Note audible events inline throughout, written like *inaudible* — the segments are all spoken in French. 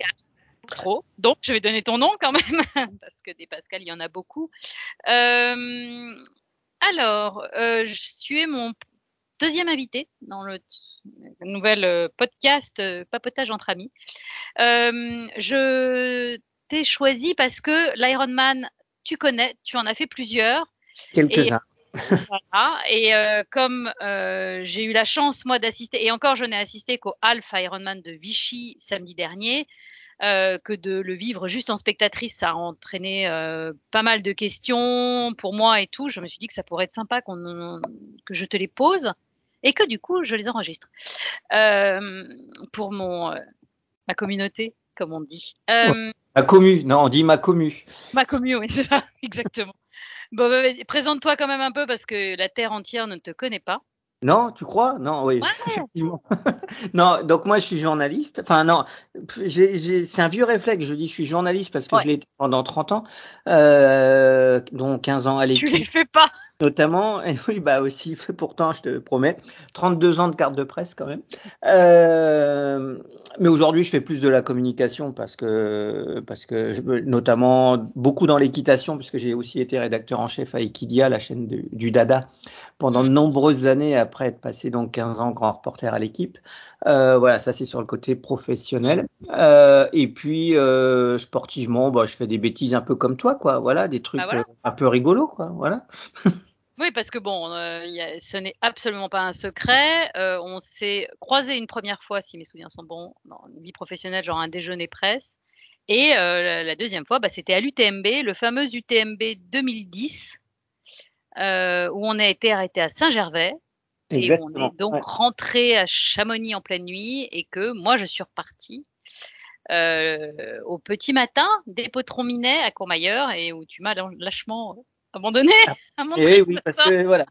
Pascal. Trop. Donc, je vais donner ton nom quand même, *laughs* parce que des Pascal, il y en a beaucoup. Euh, alors, euh, je suis mon deuxième invité dans le nouvel euh, podcast Papotage entre amis. je t'ai choisi parce que l'Ironman, tu connais, tu en as fait plusieurs. Quelques-uns. Voilà. Et euh, comme euh, j'ai eu la chance, moi, d'assister, et encore, je n'ai assisté qu'au Half Ironman de Vichy samedi dernier, euh, que de le vivre juste en spectatrice, ça a entraîné pas mal de questions pour moi et tout. Je me suis dit que ça pourrait être sympa qu'on, que je te les pose et que du coup, je les enregistre pour mon, ma communauté, comme on dit. Ma commu, non, on dit ma commu. Ma commu, oui, c'est ça, *laughs* exactement. Bon, bah, présente-toi quand même un peu parce que la terre entière ne te connaît pas. Non, tu crois? Non, oui, effectivement. *laughs* non, donc moi je suis journaliste. Enfin non, c'est un vieux réflexe. Je dis je suis journaliste parce que je l'ai été pendant 30 ans, euh, dont 15 ans à l'équipe. Tu les fais pas Notamment, *laughs* et oui, bah aussi, *laughs* pourtant, je te promets, 32 ans de carte de presse quand même. Euh, mais aujourd'hui, je fais plus de la communication parce que, parce que, notamment, beaucoup dans l'équitation, puisque j'ai aussi été rédacteur en chef à Equidia, la chaîne du Dada, pendant de nombreuses années après être passé donc 15 ans grand reporter à l'équipe. Euh, voilà, ça c'est sur le côté professionnel. Euh, et puis euh, sportivement, bah, je fais des bêtises un peu comme toi, quoi. Voilà, des trucs bah un peu rigolos, quoi. Voilà. *laughs* Oui, parce que bon, euh, y a, ce n'est absolument pas un secret. Euh, on s'est croisé une première fois, si mes souvenirs sont bons, dans une vie professionnelle, genre un déjeuner presse. Et euh, la, la, deuxième fois, bah, c'était à l'UTMB, le fameux UTMB 2010, euh, où on a été arrêté à Saint-Gervais. Et on est donc ouais. rentré à Chamonix en pleine nuit et que moi, je suis repartie au petit matin des potrons minets à Courmayeur et où tu m'as lâchement abandonné à mon Et oui, parce que voilà,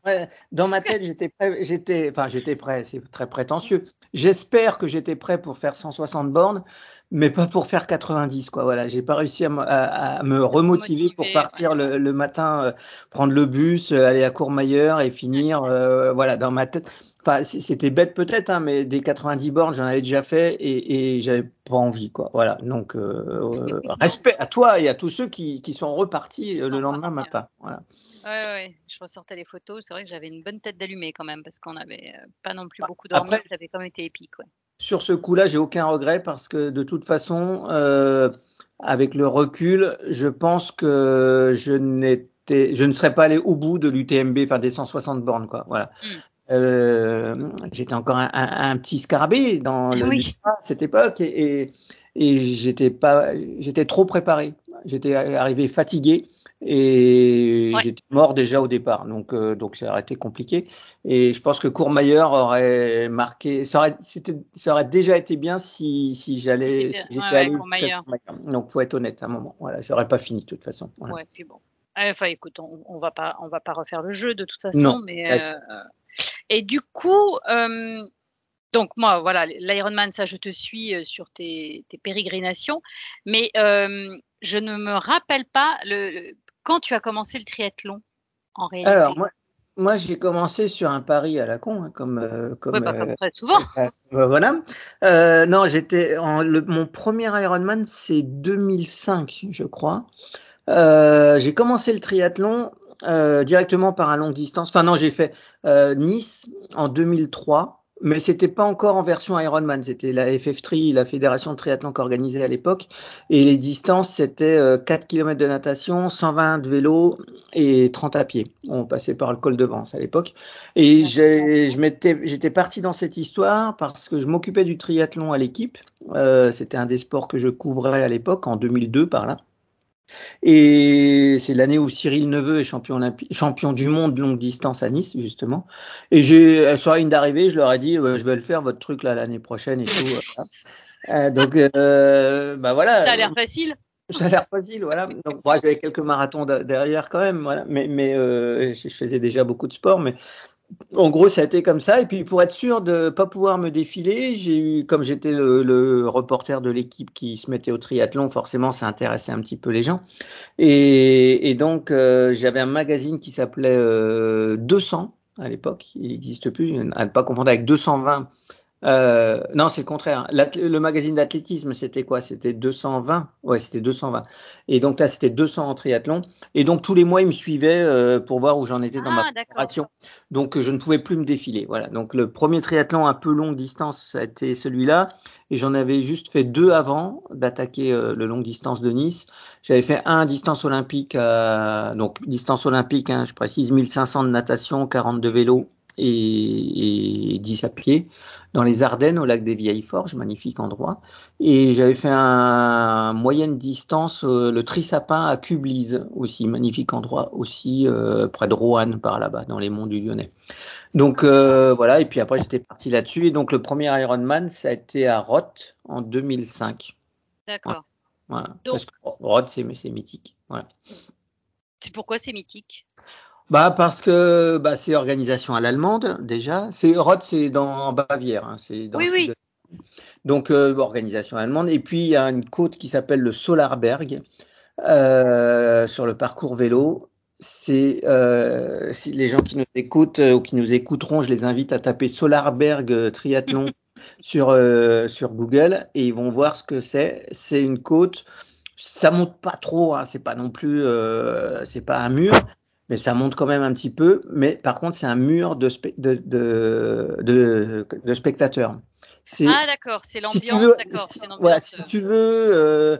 dans ma tête, j'étais prêt, j'étais, enfin, j'étais prêt, c'est très prétentieux. J'espère que j'étais prêt pour faire 160 bornes, mais pas pour faire 90, quoi. Voilà, j'ai pas réussi à, à, à me remotiver pour partir ouais. le, le, matin, euh, prendre le bus, euh, aller à Courmayeur et finir, euh, voilà, dans ma tête. Enfin, c'était bête peut-être, hein, mais des 90 bornes, j'en avais déjà fait et, et j'avais pas envie, quoi. Voilà. Donc, euh, *laughs* respect à toi et à tous ceux qui, qui sont repartis le lendemain matin. Voilà. Ouais, ouais, je ressortais les photos. C'est vrai que j'avais une bonne tête d'allumé quand même parce qu'on n'avait pas non plus beaucoup dormi. Ça avait quand même été épique. Ouais. Sur ce coup-là, j'ai aucun regret parce que de toute façon, euh, avec le recul, je pense que je n'étais, je ne serais pas allé au bout de l'UTMB, enfin des 160 bornes, quoi. Voilà. Euh, j'étais encore un, un, un, petit scarabée dans le, oui. à cette époque et, et, et j'étais pas, j'étais trop préparé. J'étais arrivé fatigué et ouais. j'étais mort déjà au départ. Donc, euh, donc ça aurait été compliqué. Et je pense que Courmayeur aurait marqué, ça aurait, ça aurait déjà été bien si, si j'allais, si j'étais ouais, allé. Courmayeur. Donc, faut être honnête à un moment. Voilà, j'aurais pas fini de toute façon. Voilà. Ouais, puis bon. Enfin, écoute, on, on va pas, on va pas refaire le jeu de toute façon, non. mais. Euh, et du coup, euh, donc moi, voilà, l'Ironman, ça, je te suis euh, sur tes, tes pérégrinations, mais euh, je ne me rappelle pas le, quand tu as commencé le triathlon en réalité. Alors moi, moi j'ai commencé sur un pari à la con, hein, comme euh, comme, ouais, comme très souvent. *laughs* voilà. non, j'étais mon premier Ironman, c'est 2005, je crois. j'ai commencé le triathlon euh, directement par un long distance. Enfin non, j'ai fait euh, Nice en 2003, mais c'était pas encore en version Ironman. C'était la FF3, la fédération de triathlon qu'organisait à l'époque, et les distances c'était euh, 4 km de natation, 120 de vélo et 30 à pied. On passait par le col de Vence à l'époque. Et j'étais parti dans cette histoire parce que je m'occupais du triathlon à l'équipe. Euh, c'était un des sports que je couvrais à l'époque en 2002 par là. Et c'est l'année où Cyril Neveu est champion, champion du monde longue distance à Nice, justement. Et j'ai, sur la ligne d'arrivée, je leur ai dit, euh, je vais le faire, votre truc, là, l'année prochaine et tout. *laughs* euh, donc, euh, bah voilà. Ça a l'air facile. Ça a l'air facile, voilà. Donc, moi, j'avais quelques marathons derrière quand même, voilà. Mais, mais euh, je faisais déjà beaucoup de sport, mais en gros, ça a été comme ça. Et puis, pour être sûr de pas pouvoir me défiler, j'ai eu, comme j'étais le, reporter de l'équipe qui se mettait au triathlon, forcément, ça intéressait un petit peu les gens. Et, donc, euh, j'avais un magazine qui s'appelait euh, 200 à l'époque. Il n'existe plus, à ne pas confondre avec 220 Euh, non, c'est le contraire. Le magazine d'athlétisme, c'était quoi? C'était 220. Ouais, c'était 220. Et donc là, c'était 200 en triathlon. Et donc tous les mois, ils me suivaient euh, pour voir où j'en étais dans ma préparation. Donc je ne pouvais plus me défiler. Voilà. Donc le premier triathlon un peu longue distance, ça a été celui-là. Et j'en avais juste fait deux avant d'attaquer euh, le longue distance de Nice. J'avais fait un distance olympique, donc distance olympique, hein, je précise 1500 de natation, 40 de vélo et, et 10 à pied dans les Ardennes au lac des Vieilles Forges, magnifique endroit. Et j'avais fait un, moyenne distance euh, le Trisapin à Cublise aussi, magnifique endroit aussi euh, près de Roanne par là-bas dans les monts du Lyonnais. Donc euh, voilà, et puis après j'étais parti là-dessus. Et donc le premier Ironman, ça a été à Roth en 2005. D'accord. Voilà. Parce que Roth, c'est mythique. Voilà. C'est pourquoi c'est mythique? Bah parce que bah, c'est organisation à l'allemande déjà. C'est Roth, c'est dans Bavière, hein, c'est dans oui, oui. Donc euh, organisation allemande. Et puis il y a une côte qui s'appelle le Solarberg euh, sur le parcours vélo. C'est euh, si les gens qui nous écoutent euh, ou qui nous écouteront, je les invite à taper Solarberg euh, triathlon *laughs* sur sur Google et ils vont voir ce que c'est. C'est une côte. Ça monte pas trop, hein, c'est pas non plus, c'est pas un mur, mais ça monte quand même un petit peu. Mais par contre, c'est un mur de, spectateurs. Ah d'accord, c'est l'ambiance. Si tu veux, si, voilà, si tu veux euh,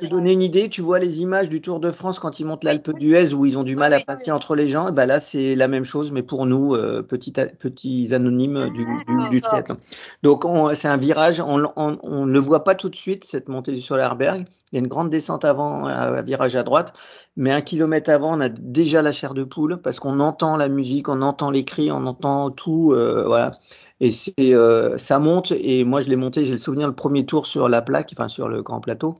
te donner une idée, tu vois les images du Tour de France quand ils montent l'Alpe d'Huez où ils ont du mal à passer entre les gens. Et ben là, c'est la même chose, mais pour nous, euh, petits, petits anonymes du, du, du triathlon. Donc c'est un virage, on, on, on, ne voit pas tout de suite cette montée du Solarberg. Il y a une grande descente avant, un virage à droite, mais un kilomètre avant, on a déjà la chair de poule parce qu'on entend la musique, on entend les cris, on entend tout. Euh, voilà et c'est euh, ça monte et moi je l'ai monté j'ai le souvenir le premier tour sur la plaque enfin sur le grand plateau.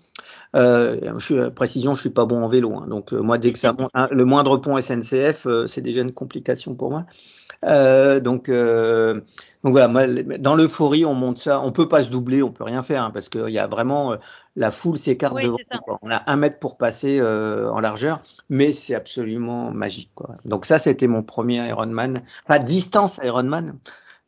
Euh, je suis, précision je suis pas bon en vélo hein, donc euh, moi dès que ça monte hein, le moindre pont SNCF euh, c'est déjà une complication pour moi. Euh, donc donc voilà moi, dans l'euphorie on monte ça. On peut pas se doubler on peut rien faire hein, parce qu'il y a vraiment la foule s'écarte oui, devant on a un mètre pour passer en largeur mais c'est absolument magique quoi. Donc ça c'était mon premier Ironman pas distance Ironman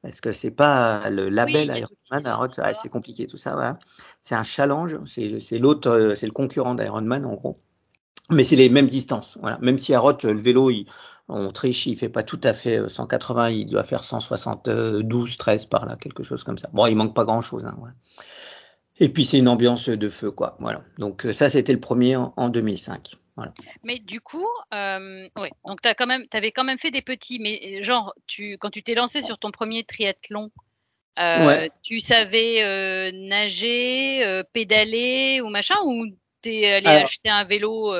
est-ce que c'est pas le label oui, Ironman ah, C'est compliqué tout ça. Voilà. C'est un challenge. C'est l'autre, euh, c'est le concurrent d'Ironman en gros. Mais c'est les mêmes distances. Voilà. Même si à Roth, le vélo, il, on triche, il fait pas tout à fait 180, euh, il doit faire 172, 13 par là, quelque chose comme ça. Bon, il manque pas grand chose. Hein, ouais. Et puis c'est une ambiance de feu, quoi. Voilà. Donc ça, c'était le premier en, en 2005. Voilà. Mais du coup, euh, ouais, donc tu avais quand même fait des petits, mais genre, tu, quand tu t'es lancé sur ton premier triathlon, euh, ouais. tu savais euh, nager, euh, pédaler ou machin, ou t'es allé alors, acheter un vélo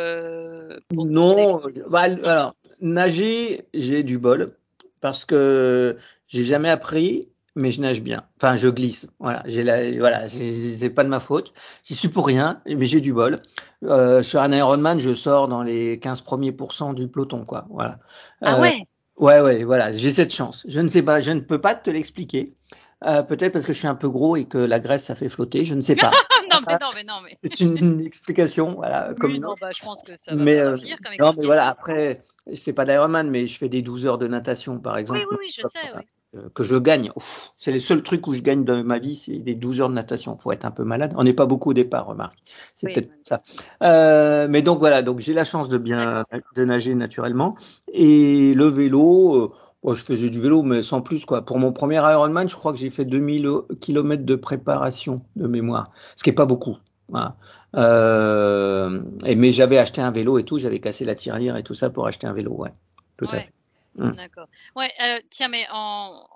Non, bah, alors, nager, j'ai du bol parce que j'ai jamais appris mais je nage bien. Enfin, je glisse. Voilà, j'ai la, voilà, c'est pas de ma faute. J'y suis pour rien, mais j'ai du bol. Euh, sur un Ironman, je sors dans les 15 premiers pourcents du peloton, quoi. Voilà. Ah ouais? Ouais, ouais, voilà. J'ai cette chance. Je ne sais pas, je ne peux pas te l'expliquer. Euh, Peut-être parce que je suis un peu gros et que la graisse ça fait flotter, je ne sais pas. *laughs* non, mais non, mais non, mais. C'est une, explication, voilà. Comme oui, non, bah, je pense que ça va mais, euh, comme Non, mais voilà, après, c'est pas d'Ironman, mais je fais des 12 heures de natation, par exemple. Oui, oui, oui, je sais, oui que je gagne. C'est le seul truc où je gagne dans ma vie, c'est les 12 heures de natation. Faut être un peu malade. On n'est pas beaucoup au départ, remarque. C'est oui, peut-être ça. Euh, mais donc voilà, donc j'ai la chance de bien de nager naturellement. Et le vélo, euh, bon, je faisais du vélo, mais sans plus quoi. Pour mon premier Ironman, je crois que j'ai fait 2000 km de préparation de mémoire, ce qui est pas beaucoup. Voilà. Euh, et, mais j'avais acheté un vélo et tout, j'avais cassé la tirelire et tout ça pour acheter un vélo, ouais. Tout ouais. à fait. Mmh. D'accord. Ouais, euh, tiens, mais en,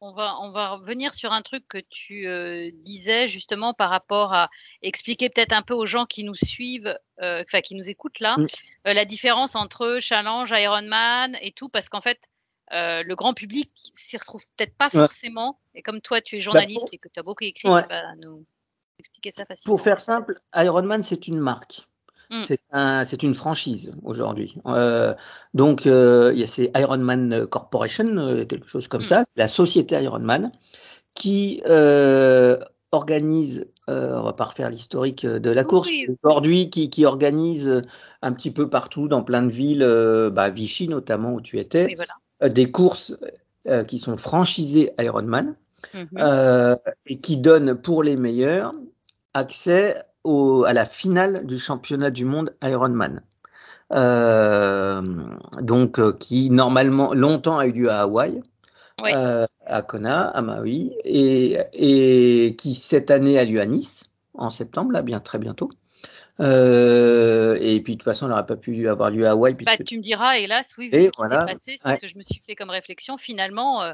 on va, on va revenir sur un truc que tu euh, disais justement par rapport à expliquer peut-être un peu aux gens qui nous suivent, euh, enfin qui nous écoutent là, mmh. la différence entre challenge, Ironman et tout, parce qu'en fait, le grand public s'y retrouve peut-être pas ouais. forcément. Et comme toi, tu es journaliste bah pour... et que tu as beaucoup écrit, ouais. tu vas nous expliquer ça facilement. Pour faire simple, Ironman, c'est une marque. Mm. C'est un, une franchise aujourd'hui. Euh, donc euh, c'est Ironman Corporation, euh, quelque chose comme mm. ça, la société Ironman, qui euh, organise, euh, on va pas refaire l'historique de la course, oui. aujourd'hui qui, qui, organise un petit peu partout dans plein de villes, bah, Vichy notamment où tu étais, oui, voilà. des courses qui sont franchisées Ironman. mhm. et qui donne pour les meilleurs accès au, à la finale du championnat du monde Ironman. donc qui normalement longtemps a eu lieu à Hawaï. à Kona, à Maui, et, et qui cette année a lieu à Nice en septembre, là, bien très bientôt. Euh, et puis de toute façon, elle n'aurait pas pu avoir lieu à Hawaï. Puisque... Bah, tu me diras, hélas, oui, vu ce qui s'est passé, c'est ce que je me suis fait comme réflexion. Finalement, euh,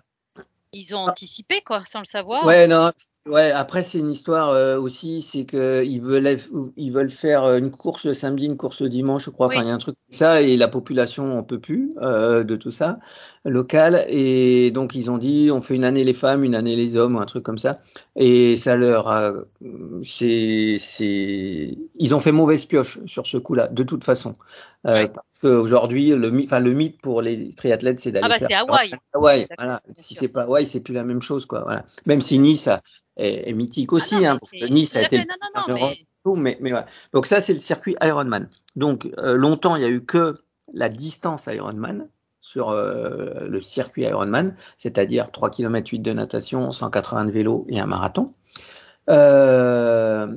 ils ont anticipé, quoi, sans le savoir. Ouais, non, ouais. Après, c'est une histoire euh, aussi, c'est que ils veulent, ils veulent faire une course le samedi, une course le dimanche, je crois. Enfin, il y a un truc comme ça, et la population en peut plus euh, de tout ça local. Et donc, ils ont dit, on fait une année les femmes, une année les hommes, ou un truc comme ça. Et ça leur, a, c'est, c'est, ils ont fait mauvaise pioche sur ce coup-là, de toute façon. Euh, Aujourd'hui, le, enfin, le mythe pour les triathlètes, c'est d'aller ah bah, faire. Hawaï. Hawaï voilà. Si c'est pas Hawaï, c'est plus la même chose, quoi. Voilà. Même si Nice est, est, mythique aussi, ah non, hein, parce que Nice a été. Non, non, non, mais... Tout, mais, mais. Donc ça, c'est le circuit Ironman. Donc euh, longtemps, il y a eu que la distance Ironman sur euh, le circuit Ironman, c'est-à-dire 3 km 8 de natation, 180 de vélo et un marathon. Euh,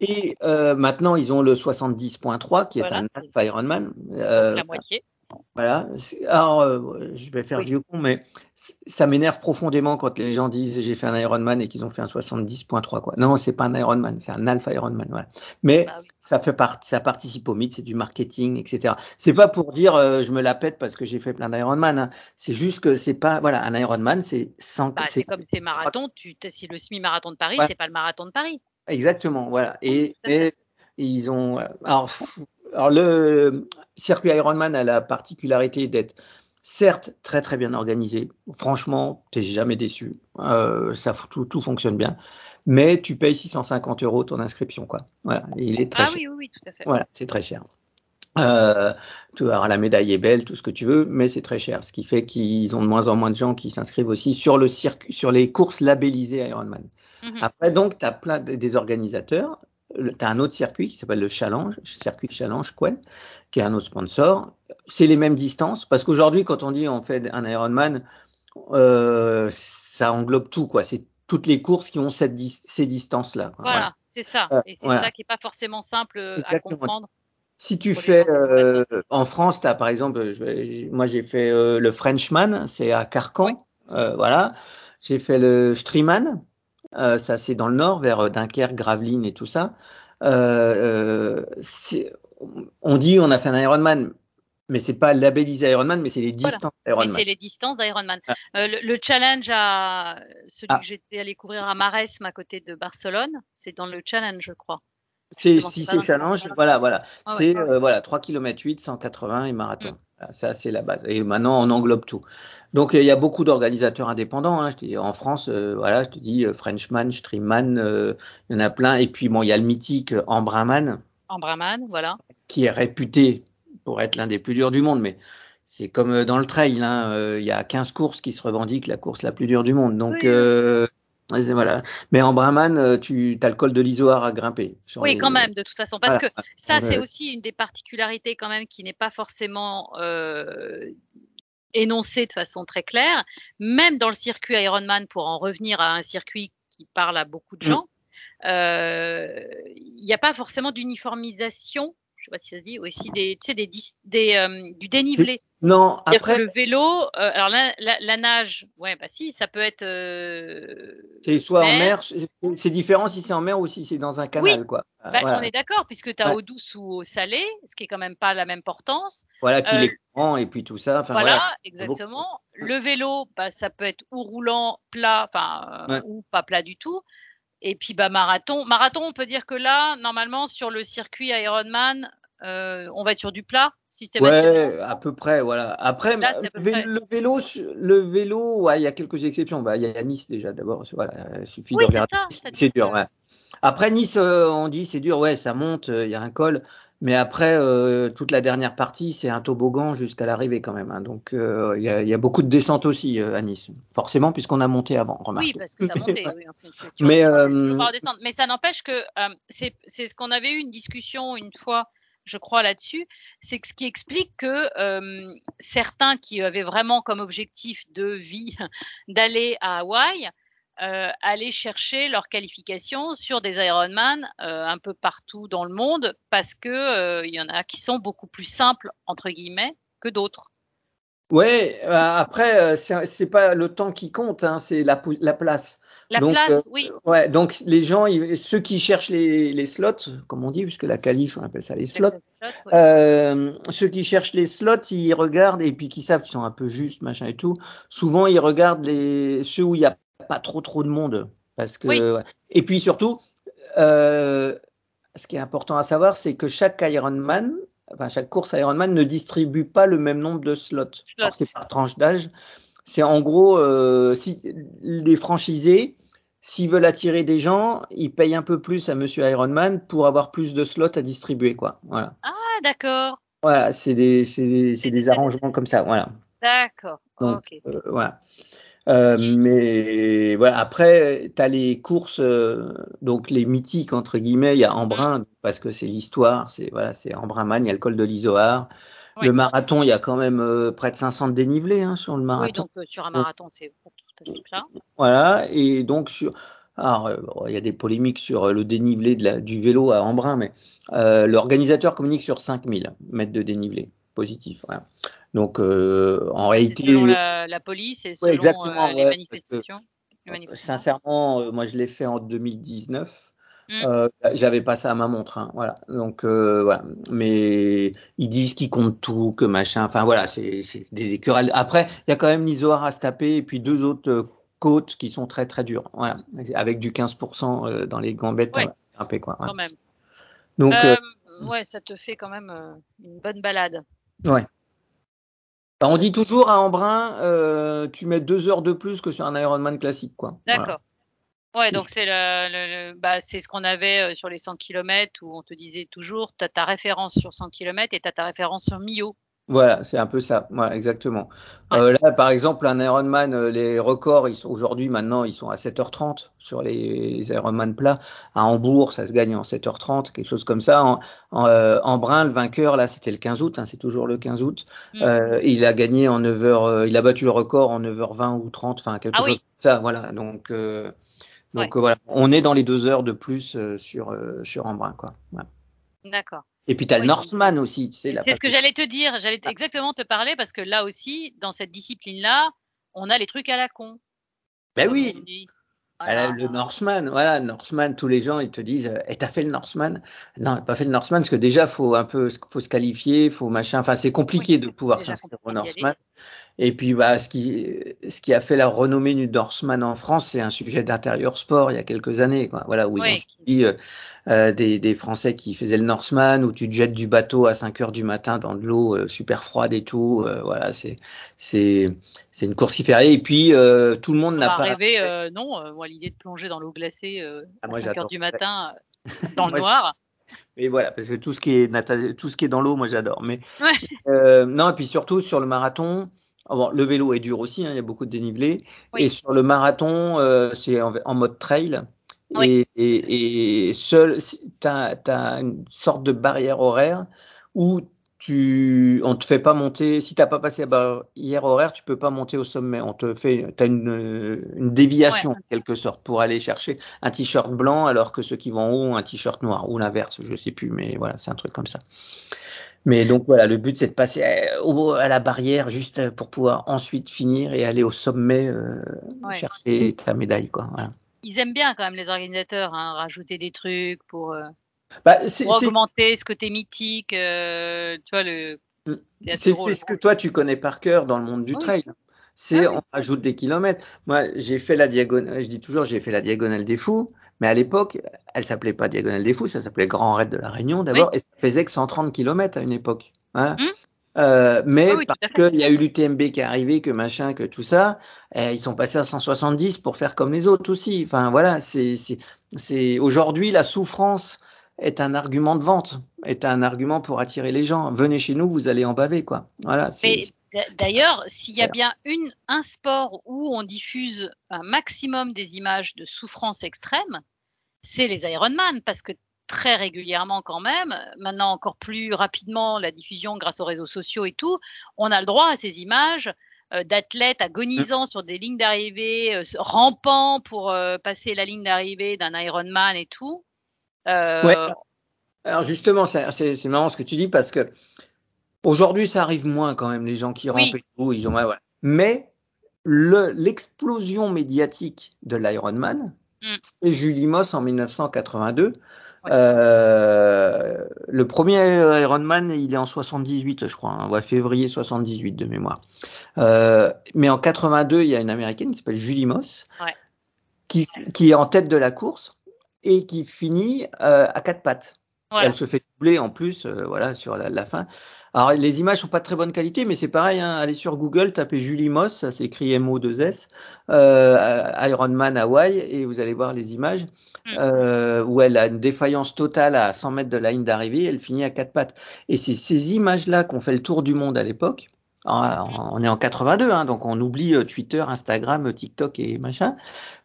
et euh, maintenant, ils ont le 70.3 qui est un Alpha Ironman. La moitié. Voilà. Alors, euh, je vais faire vieux con, mais ça m'énerve profondément quand les gens disent j'ai fait un Ironman et qu'ils ont fait un 70.3 quoi. Non, c'est pas un Ironman, c'est un Alpha Ironman. Voilà. Mais bah ça fait partie, ça participe au mythe, c'est du marketing, etc. C'est pas pour dire euh, je me la pète parce que j'ai fait plein d'Ironman. Hein. C'est juste que c'est pas voilà un Ironman, c'est sans. Bah, c'est comme tes marathons. Tu si le semi-marathon de Paris, c'est pas le marathon de Paris. Exactement, voilà. Et, et, ils ont. Alors, alors, le circuit Ironman a la particularité d'être certes très très bien organisé. Franchement, t'es jamais déçu. Euh, ça tout, tout, fonctionne bien. Mais tu payes 650 euros ton inscription, quoi. Voilà, il est très ah, cher. oui, oui, oui, tout à fait. Voilà, c'est très cher. Euh, alors, la médaille est belle, tout ce que tu veux, mais c'est très cher, ce qui fait qu'ils ont de moins en moins de gens qui s'inscrivent aussi sur le circuit, sur les courses labellisées Ironman. Mhm. Après, donc, tu as plein des organisateurs. Tu as un autre circuit qui s'appelle le Challenge, circuit Challenge, quoi, qui est un autre sponsor. C'est les mêmes distances, parce qu'aujourd'hui, quand on dit on fait un Ironman, euh, ça englobe tout, quoi. C'est toutes les courses qui ont cette ces distances-là. Voilà, c'est ça. Et c'est ça qui n'est pas forcément simple euh, à comprendre. Si tu fais euh, en France, as, par exemple, je, moi j'ai fait euh, le Frenchman, c'est à Carcan, euh, voilà. J'ai fait le Streeman, euh, ça, c'est dans le nord, vers euh, Dunkerque, Gravelines et tout ça. Euh, on dit on a fait un Ironman, mais c'est pas labellisé Ironman, mais c'est les distances Ironman. C'est les distances d'Ironman. Ah. Euh, le, le, challenge à celui ah. que j'étais allé couvrir à Maresme à côté de Barcelone, c'est dans le challenge, je crois. C'est si c'est challenge, voilà, voilà. Ah c'est euh, voilà 3 km 8, 180 et marathon. Mm. Ça c'est la base. Et maintenant on englobe tout. Donc il y a beaucoup d'organisateurs indépendants. Hein. Je te dis, en France, euh, voilà, je te dis euh, Frenchman, Streamman, il y en a plein. Et puis bon, il y a le mythique Embraman. Embraman, voilà. Qui est réputé pour être l'un des plus durs du monde, mais c'est comme dans le trail, hein, il y a 15 courses qui se revendiquent la course la plus dure du monde. Donc voilà. Mais en Brahman, euh, tu as le col de l'Isoire à grimper. Oui, quand même, de toute façon. Parce que ça, c'est aussi une des particularités quand même qui n'est pas forcément euh, énoncée de façon très claire. Même dans le circuit Ironman, pour en revenir à un circuit qui parle à beaucoup de mm. gens, euh, il n'y a pas forcément d'uniformisation sais pas si ça se dit, aussi des, tu sais, des, des euh, du dénivelé. Non, après. Le vélo, euh, alors la, la, la, nage, ouais, bah si, ça peut être. Euh, c'est soit en mer, c'est différent si c'est en mer ou si c'est dans un canal, quoi. Bah, voilà. On est d'accord, puisque tu as eau douce ou eau salée, ce qui est quand même pas la même portance. Voilà, puis les courants et puis tout ça. Voilà, voilà, exactement. Le vélo, bah, ça peut être ou roulant, plat, enfin, ou pas plat du tout. Et puis bah marathon, marathon, on peut dire que là, normalement sur le circuit Ironman, euh, on va être sur du plat systématiquement. Ouais, à peu près, voilà. Après, le vélo, le vélo, ouais, il y a quelques exceptions. Bah, il y a Nice déjà d'abord. Voilà, il suffit de regarder. C'est dur, ouais. Après Nice, euh, on dit c'est dur, ouais, ça monte, euh, il y a un col. Mais après, euh, toute la dernière partie, c'est un toboggan jusqu'à l'arrivée quand même. Hein. Donc, euh, il y, a, y, a, beaucoup de descentes aussi euh, à Nice. Forcément, puisqu'on a monté avant. Remarque. Oui, parce que tu as monté. oui, mais, mais ça n'empêche que c'est ce qu'on avait eu une discussion une fois je crois là-dessus, c'est ce qui explique que euh, certains qui avaient vraiment comme objectif de vie *laughs* d'aller à Hawaï euh, allaient chercher leur qualification sur des Ironman euh, un peu partout dans le monde parce que euh, il y en a qui sont beaucoup plus simples entre guillemets que d'autres. Ouais, après c'est pas le temps qui compte, hein, c'est la, la place. La place, oui. Ouais, donc les gens, ceux qui cherchent les, les, slots, comme on dit, puisque la qualif, on appelle ça les slots. ceux qui cherchent les slots, ils regardent et puis qui savent qu'ils sont un peu justes, machin et tout. Souvent, ils regardent les ceux où il y a pas trop trop de monde, parce que. Et puis surtout, euh, ce qui est important à savoir, c'est que chaque Ironman, enfin chaque course Ironman ne distribue pas le même nombre de slots. slots. C'est par tranche d'âge. C'est en gros, euh, si les franchisés, s'ils veulent attirer des gens, ils payent un peu plus à Monsieur Ironman pour avoir plus de slots à distribuer, quoi. Voilà. Ah, d'accord. Voilà, c'est des, des, des arrangements comme ça, voilà. D'accord. Okay. Euh, voilà. Euh, mais voilà, après, tu as les courses, euh, donc les mythiques, entre guillemets, il y a Embrun, parce que c'est l'histoire, c'est voilà, c'est Embrun-Man, il y a le col de l'Isoard. Oui. Le marathon, il y a quand même euh, près de 500 de dénivelé hein, sur le marathon. Oui, donc sur un marathon, c'est tout à fait plat. Voilà, et donc sur. Alors, il y a des polémiques sur le dénivelé de la, du vélo à Embrun, mais l'organisateur communique sur 5000 mètres de dénivelé positif. Voilà. Donc, euh, en réalité. Selon la, la, police et selon ouais, euh, les, ouais, manifestations, les, manifestations. Sincèrement, euh, moi, je l'ai fait en 2019. Mmh. Euh, J'avais pas ça à ma montre, hein, voilà. Donc euh, voilà. Mais ils disent qu'ils comptent tout, que machin. Enfin voilà, c'est des, des querelles. Après, il y a quand même l'Isoar à se taper et puis deux autres côtes qui sont très très dures. Voilà, avec du 15% dans les gambettes ouais. un peu quoi. Quand même. Donc euh, ouais, ça te fait quand même une bonne balade. Ouais. Bah, on dit toujours à Embrun, euh, tu mets deux heures de plus que sur un Ironman classique, quoi. D'accord. Voilà. Ouais, donc c'est le, le, le bah, c'est ce qu'on avait sur les 100 km où on te disait toujours, tu as ta référence sur 100 km et tu as ta référence sur Millau. Voilà, c'est un peu ça, voilà, exactement. Ouais. Euh, là, par exemple, un Ironman, euh, les records, ils sont aujourd'hui, maintenant, ils sont à 7h30 sur les, les Ironman plats. À Hambourg, ça se gagne en 7h30, quelque chose comme ça. En, en, euh, en Brun, le vainqueur, là, c'était le 15 août, hein, c'est toujours le 15 août. Mmh. Euh, il a gagné en 9h, il a battu le record en 9h20 ou 30, enfin, quelque ah, chose oui. comme ça, voilà. Donc, donc ouais. voilà, on est dans les deux heures de plus sur, sur Embrun, quoi. Ouais. D'accord. Et puis tu as oui. le Norseman aussi, tu sais. C'est ce que j'allais te dire, j'allais ah. exactement te parler parce que là aussi, dans cette discipline-là, on a les trucs à la con. Ben oui. Voilà. Le Norseman, voilà, Norseman, tous les gens ils te disent, et t'as fait le Norseman? Non, pas fait le Norseman parce que déjà faut un peu, faut se qualifier, faut machin. Enfin, c'est compliqué oui, de pouvoir s'inscrire au Norseman. Et puis, bah, ce qui, ce qui a fait la renommée du Norseman en France, c'est un sujet d'intérieur sport il y a quelques années, quoi. Voilà, où ils oui. ont suivi euh, euh, des, des, Français qui faisaient le Norseman, où tu te jettes du bateau à 5 heures du matin dans de l'eau euh, super froide et tout. euh, voilà, c'est, c'est, c'est une course qui fait. Et puis, tout le monde n'a pas. Euh, non, moi, l'idée de plonger dans l'eau glacée ah, à 5 heures du matin dans le *laughs* noir. Mais voilà, parce que tout ce qui est tout ce qui est dans l'eau, moi j'adore. Mais ouais. non, et puis surtout sur le marathon, le vélo est dur aussi, hein, il y a beaucoup de dénivelé. Oui. Et sur le marathon, euh, c'est en, en, mode trail. Oui. Et, et, et, seul, tu as, as, une sorte de barrière horaire où tu, on te fait pas monter, si t'as pas passé la barrière horaire, tu peux pas monter au sommet. On te fait, t'as une, une déviation ouais. en quelque sorte pour aller chercher un t-shirt blanc alors que ceux qui vont en haut ont un t-shirt noir ou l'inverse, je sais plus, mais voilà, c'est un truc comme ça. Mais donc voilà, le but c'est de passer à, à, la barrière juste pour pouvoir ensuite finir et aller au sommet euh, ouais. chercher ta médaille, quoi. Voilà. Ils aiment bien quand même les organisateurs, hein, rajouter des trucs pour. Euh bah, pour augmenter ce côté mythique, euh, tu vois le. C'est ce que toi tu connais par cœur dans le monde du oui. trail. C'est ah, oui. on ajoute des kilomètres. Moi, j'ai fait la diagonale. Je dis toujours, j'ai fait la diagonale des fous, mais à l'époque, elle s'appelait pas diagonale des fous, ça s'appelait Grand Raid de la Réunion d'abord, oui. et ça faisait que 130 km à une époque. Voilà. Hum euh, mais ah oui, parce qu'il y a eu l'UTMB qui est arrivé, que machin, que tout ça, eh, ils sont passés à 170 pour faire comme les autres aussi. Enfin voilà, c'est c'est aujourd'hui la souffrance est un argument de vente, est un argument pour attirer les gens. Venez chez nous, vous allez en baver, quoi. Voilà. D'ailleurs, s'il y a bien une, un sport où on diffuse un maximum des images de souffrance extrême, c'est les Ironman, parce que très régulièrement quand même, maintenant encore plus rapidement la diffusion grâce aux réseaux sociaux et tout, on a le droit à ces images euh, d'athlètes agonisant sur des lignes d'arrivée, euh, rampant pour euh, passer la ligne d'arrivée d'un Ironman et tout. Ouais. Alors justement, c'est marrant ce que tu dis parce que aujourd'hui ça arrive moins quand même les gens qui rampent et tout, ils ont ouais, Mais l'explosion médiatique de l'Ironman, mm. c'est Julie Moss en 1982. Euh, le premier Ironman, il est en 78, je crois, hein, ouais, février 78 de mémoire. Euh, mais en 82, il y a une américaine qui s'appelle Julie Moss, ouais. qui, qui, est en tête de la course et qui finit euh, à quatre pattes. Elle se fait doubler en plus, euh, voilà, sur la, la, fin. Alors les images sont pas de très bonne qualité, mais c'est pareil. Hein, allez sur Google, tapez Julie Moss, ça s'écrit M-O-2-S, euh, Ironman Hawaii, et vous allez voir les images mm. euh, où elle a une défaillance totale à 100 mètres de la ligne d'arrivée, elle finit à quatre pattes. Et c'est ces images-là qu'on fait le tour du monde à l'époque. On est en 82, hein, donc on oublie euh, Twitter, Instagram, TikTok et machin.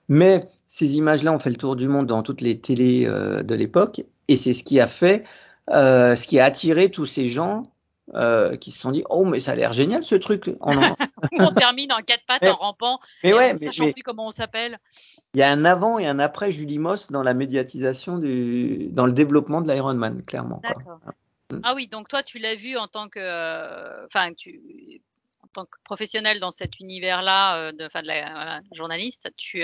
Mais ces images-là ont fait le tour du monde dans toutes les télés euh, de l'époque, et c'est ce qui a fait, euh, ce qui a attiré tous ces gens euh, qui se sont dit oh mais ça a l'air génial ce truc. On, *laughs* on termine en quatre pattes en rampant. Mais ouais, mais, mais plus comment on s'appelle. Il y a un avant et un après Julie Moss dans la médiatisation du, dans le développement de l'Ironman clairement. Quoi. Ah oui, donc toi tu l'as vu en tant que, euh, enfin tu, en tant que professionnel dans cet univers-là, euh, de, la voilà, journaliste, tu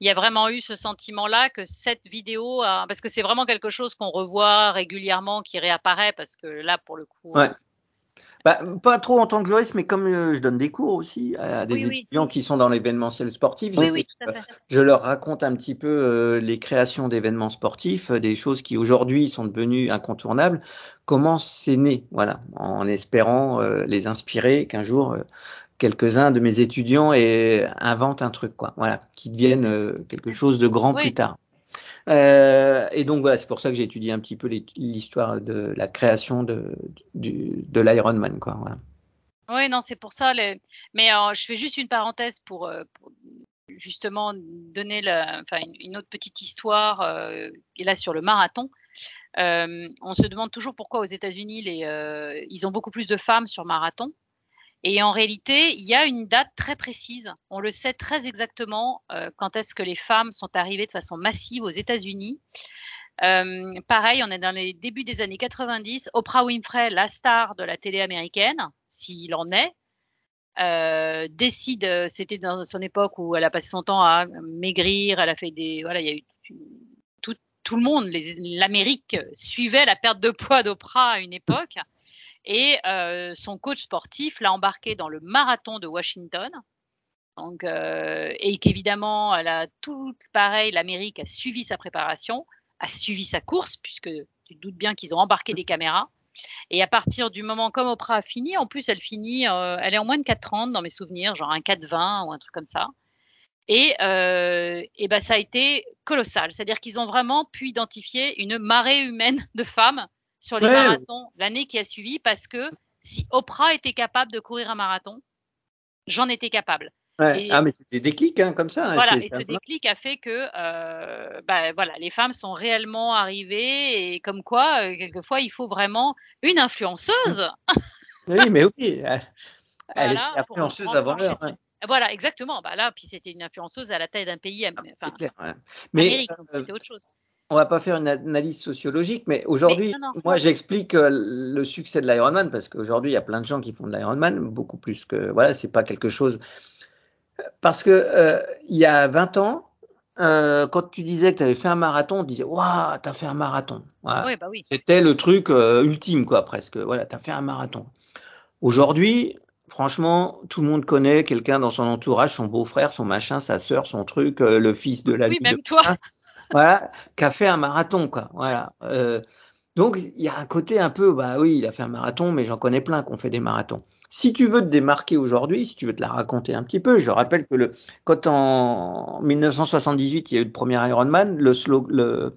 il y a vraiment eu ce sentiment-là que cette vidéo, parce que c'est vraiment quelque chose qu'on revoit régulièrement, qui réapparaît, parce que là, pour le coup. Ouais. Bah, pas trop en tant que juriste, mais comme euh, je donne des cours aussi à des étudiants qui sont dans l'événementiel sportif, oui, je leur raconte un petit peu euh, les créations d'événements sportifs, euh, des choses qui aujourd'hui sont devenues incontournables. Comment c'est né, voilà, en espérant les inspirer qu'un jour quelques-uns de mes étudiants et inventent un truc, quoi, voilà, qui devienne euh, quelque chose de grand plus tard. Euh, et donc voilà, c'est pour ça que j'ai étudié un petit peu l'histoire de la création de, l'Ironman, quoi. Oui, non, c'est pour ça. Mais euh, je fais juste une parenthèse pour, pour justement donner enfin, une, autre petite histoire. Euh, et là, sur le marathon, euh, on se demande toujours pourquoi aux États-Unis, ils ont beaucoup plus de femmes sur marathon. Et en réalité, il y a une date très précise. On le sait très exactement euh, quand est-ce que les femmes sont arrivées de façon massive aux États-Unis. Euh, pareil, on est dans les débuts des années 90. Oprah Winfrey, la star de la télé américaine, s'il en est, euh, décide. C'était dans son époque où elle a passé son temps à maigrir. Elle a fait des, voilà, il y a eu tout, tout le monde, l'Amérique suivait la perte de poids d'Oprah à une époque. Et euh, son coach sportif l'a embarqué dans le marathon de Washington. Donc, euh, et qu'évidemment, elle a tout pareil, l'Amérique a suivi sa préparation, a suivi sa course, puisque tu te doutes bien qu'ils ont embarqué des caméras. Et à partir du moment comme Oprah a fini, en plus elle finit, euh, elle est en moins de 4,30 dans mes souvenirs, genre un 4,20 ou un truc comme ça. Et, euh, ben ça a été colossal, c'est-à-dire qu'ils ont vraiment pu identifier une marée humaine de femmes sur les marathons l'année qui a suivi parce que si Oprah était capable de courir un marathon, j'en étais capable. ah, mais c'était des déclic hein, comme ça. Hein, voilà, et ce déclic a fait que euh, bah, voilà, les femmes sont réellement arrivées et comme quoi, euh, quelquefois, il faut vraiment une influenceuse. *laughs* oui, mais oui. Elle est influenceuse avant l'heure. Voilà, exactement. Bah là, puis c'était une influenceuse à la taille d'un pays. Enfin, clair, mais euh, c'était autre chose on va pas faire une analyse sociologique, mais aujourd'hui, moi, j'explique euh, le succès de l'Ironman parce qu'aujourd'hui, il y a plein de gens qui font de l'Ironman, beaucoup plus que voilà, c'est pas quelque chose. Parce que euh, il y a 20 ans, euh, quand tu disais que tu avais fait un marathon, on disait waouh, t'as fait un marathon. Oui, bah oui. C'était le truc euh, ultime, quoi, presque. Voilà, t'as fait un marathon. Aujourd'hui, franchement, tout le monde connaît quelqu'un dans son entourage, son beau-frère, son machin, sa sœur, son truc, le fils de la. Oui, même toi voilà, qui a fait un marathon, quoi. Voilà. Euh, donc il y a un côté un peu, bah oui, il a fait un marathon, mais j'en connais plein qui ont fait des marathons. Si tu veux te démarquer aujourd'hui, si tu veux te la raconter un petit peu, je rappelle que le, quand en 1978 il y a eu le premier Ironman, le, le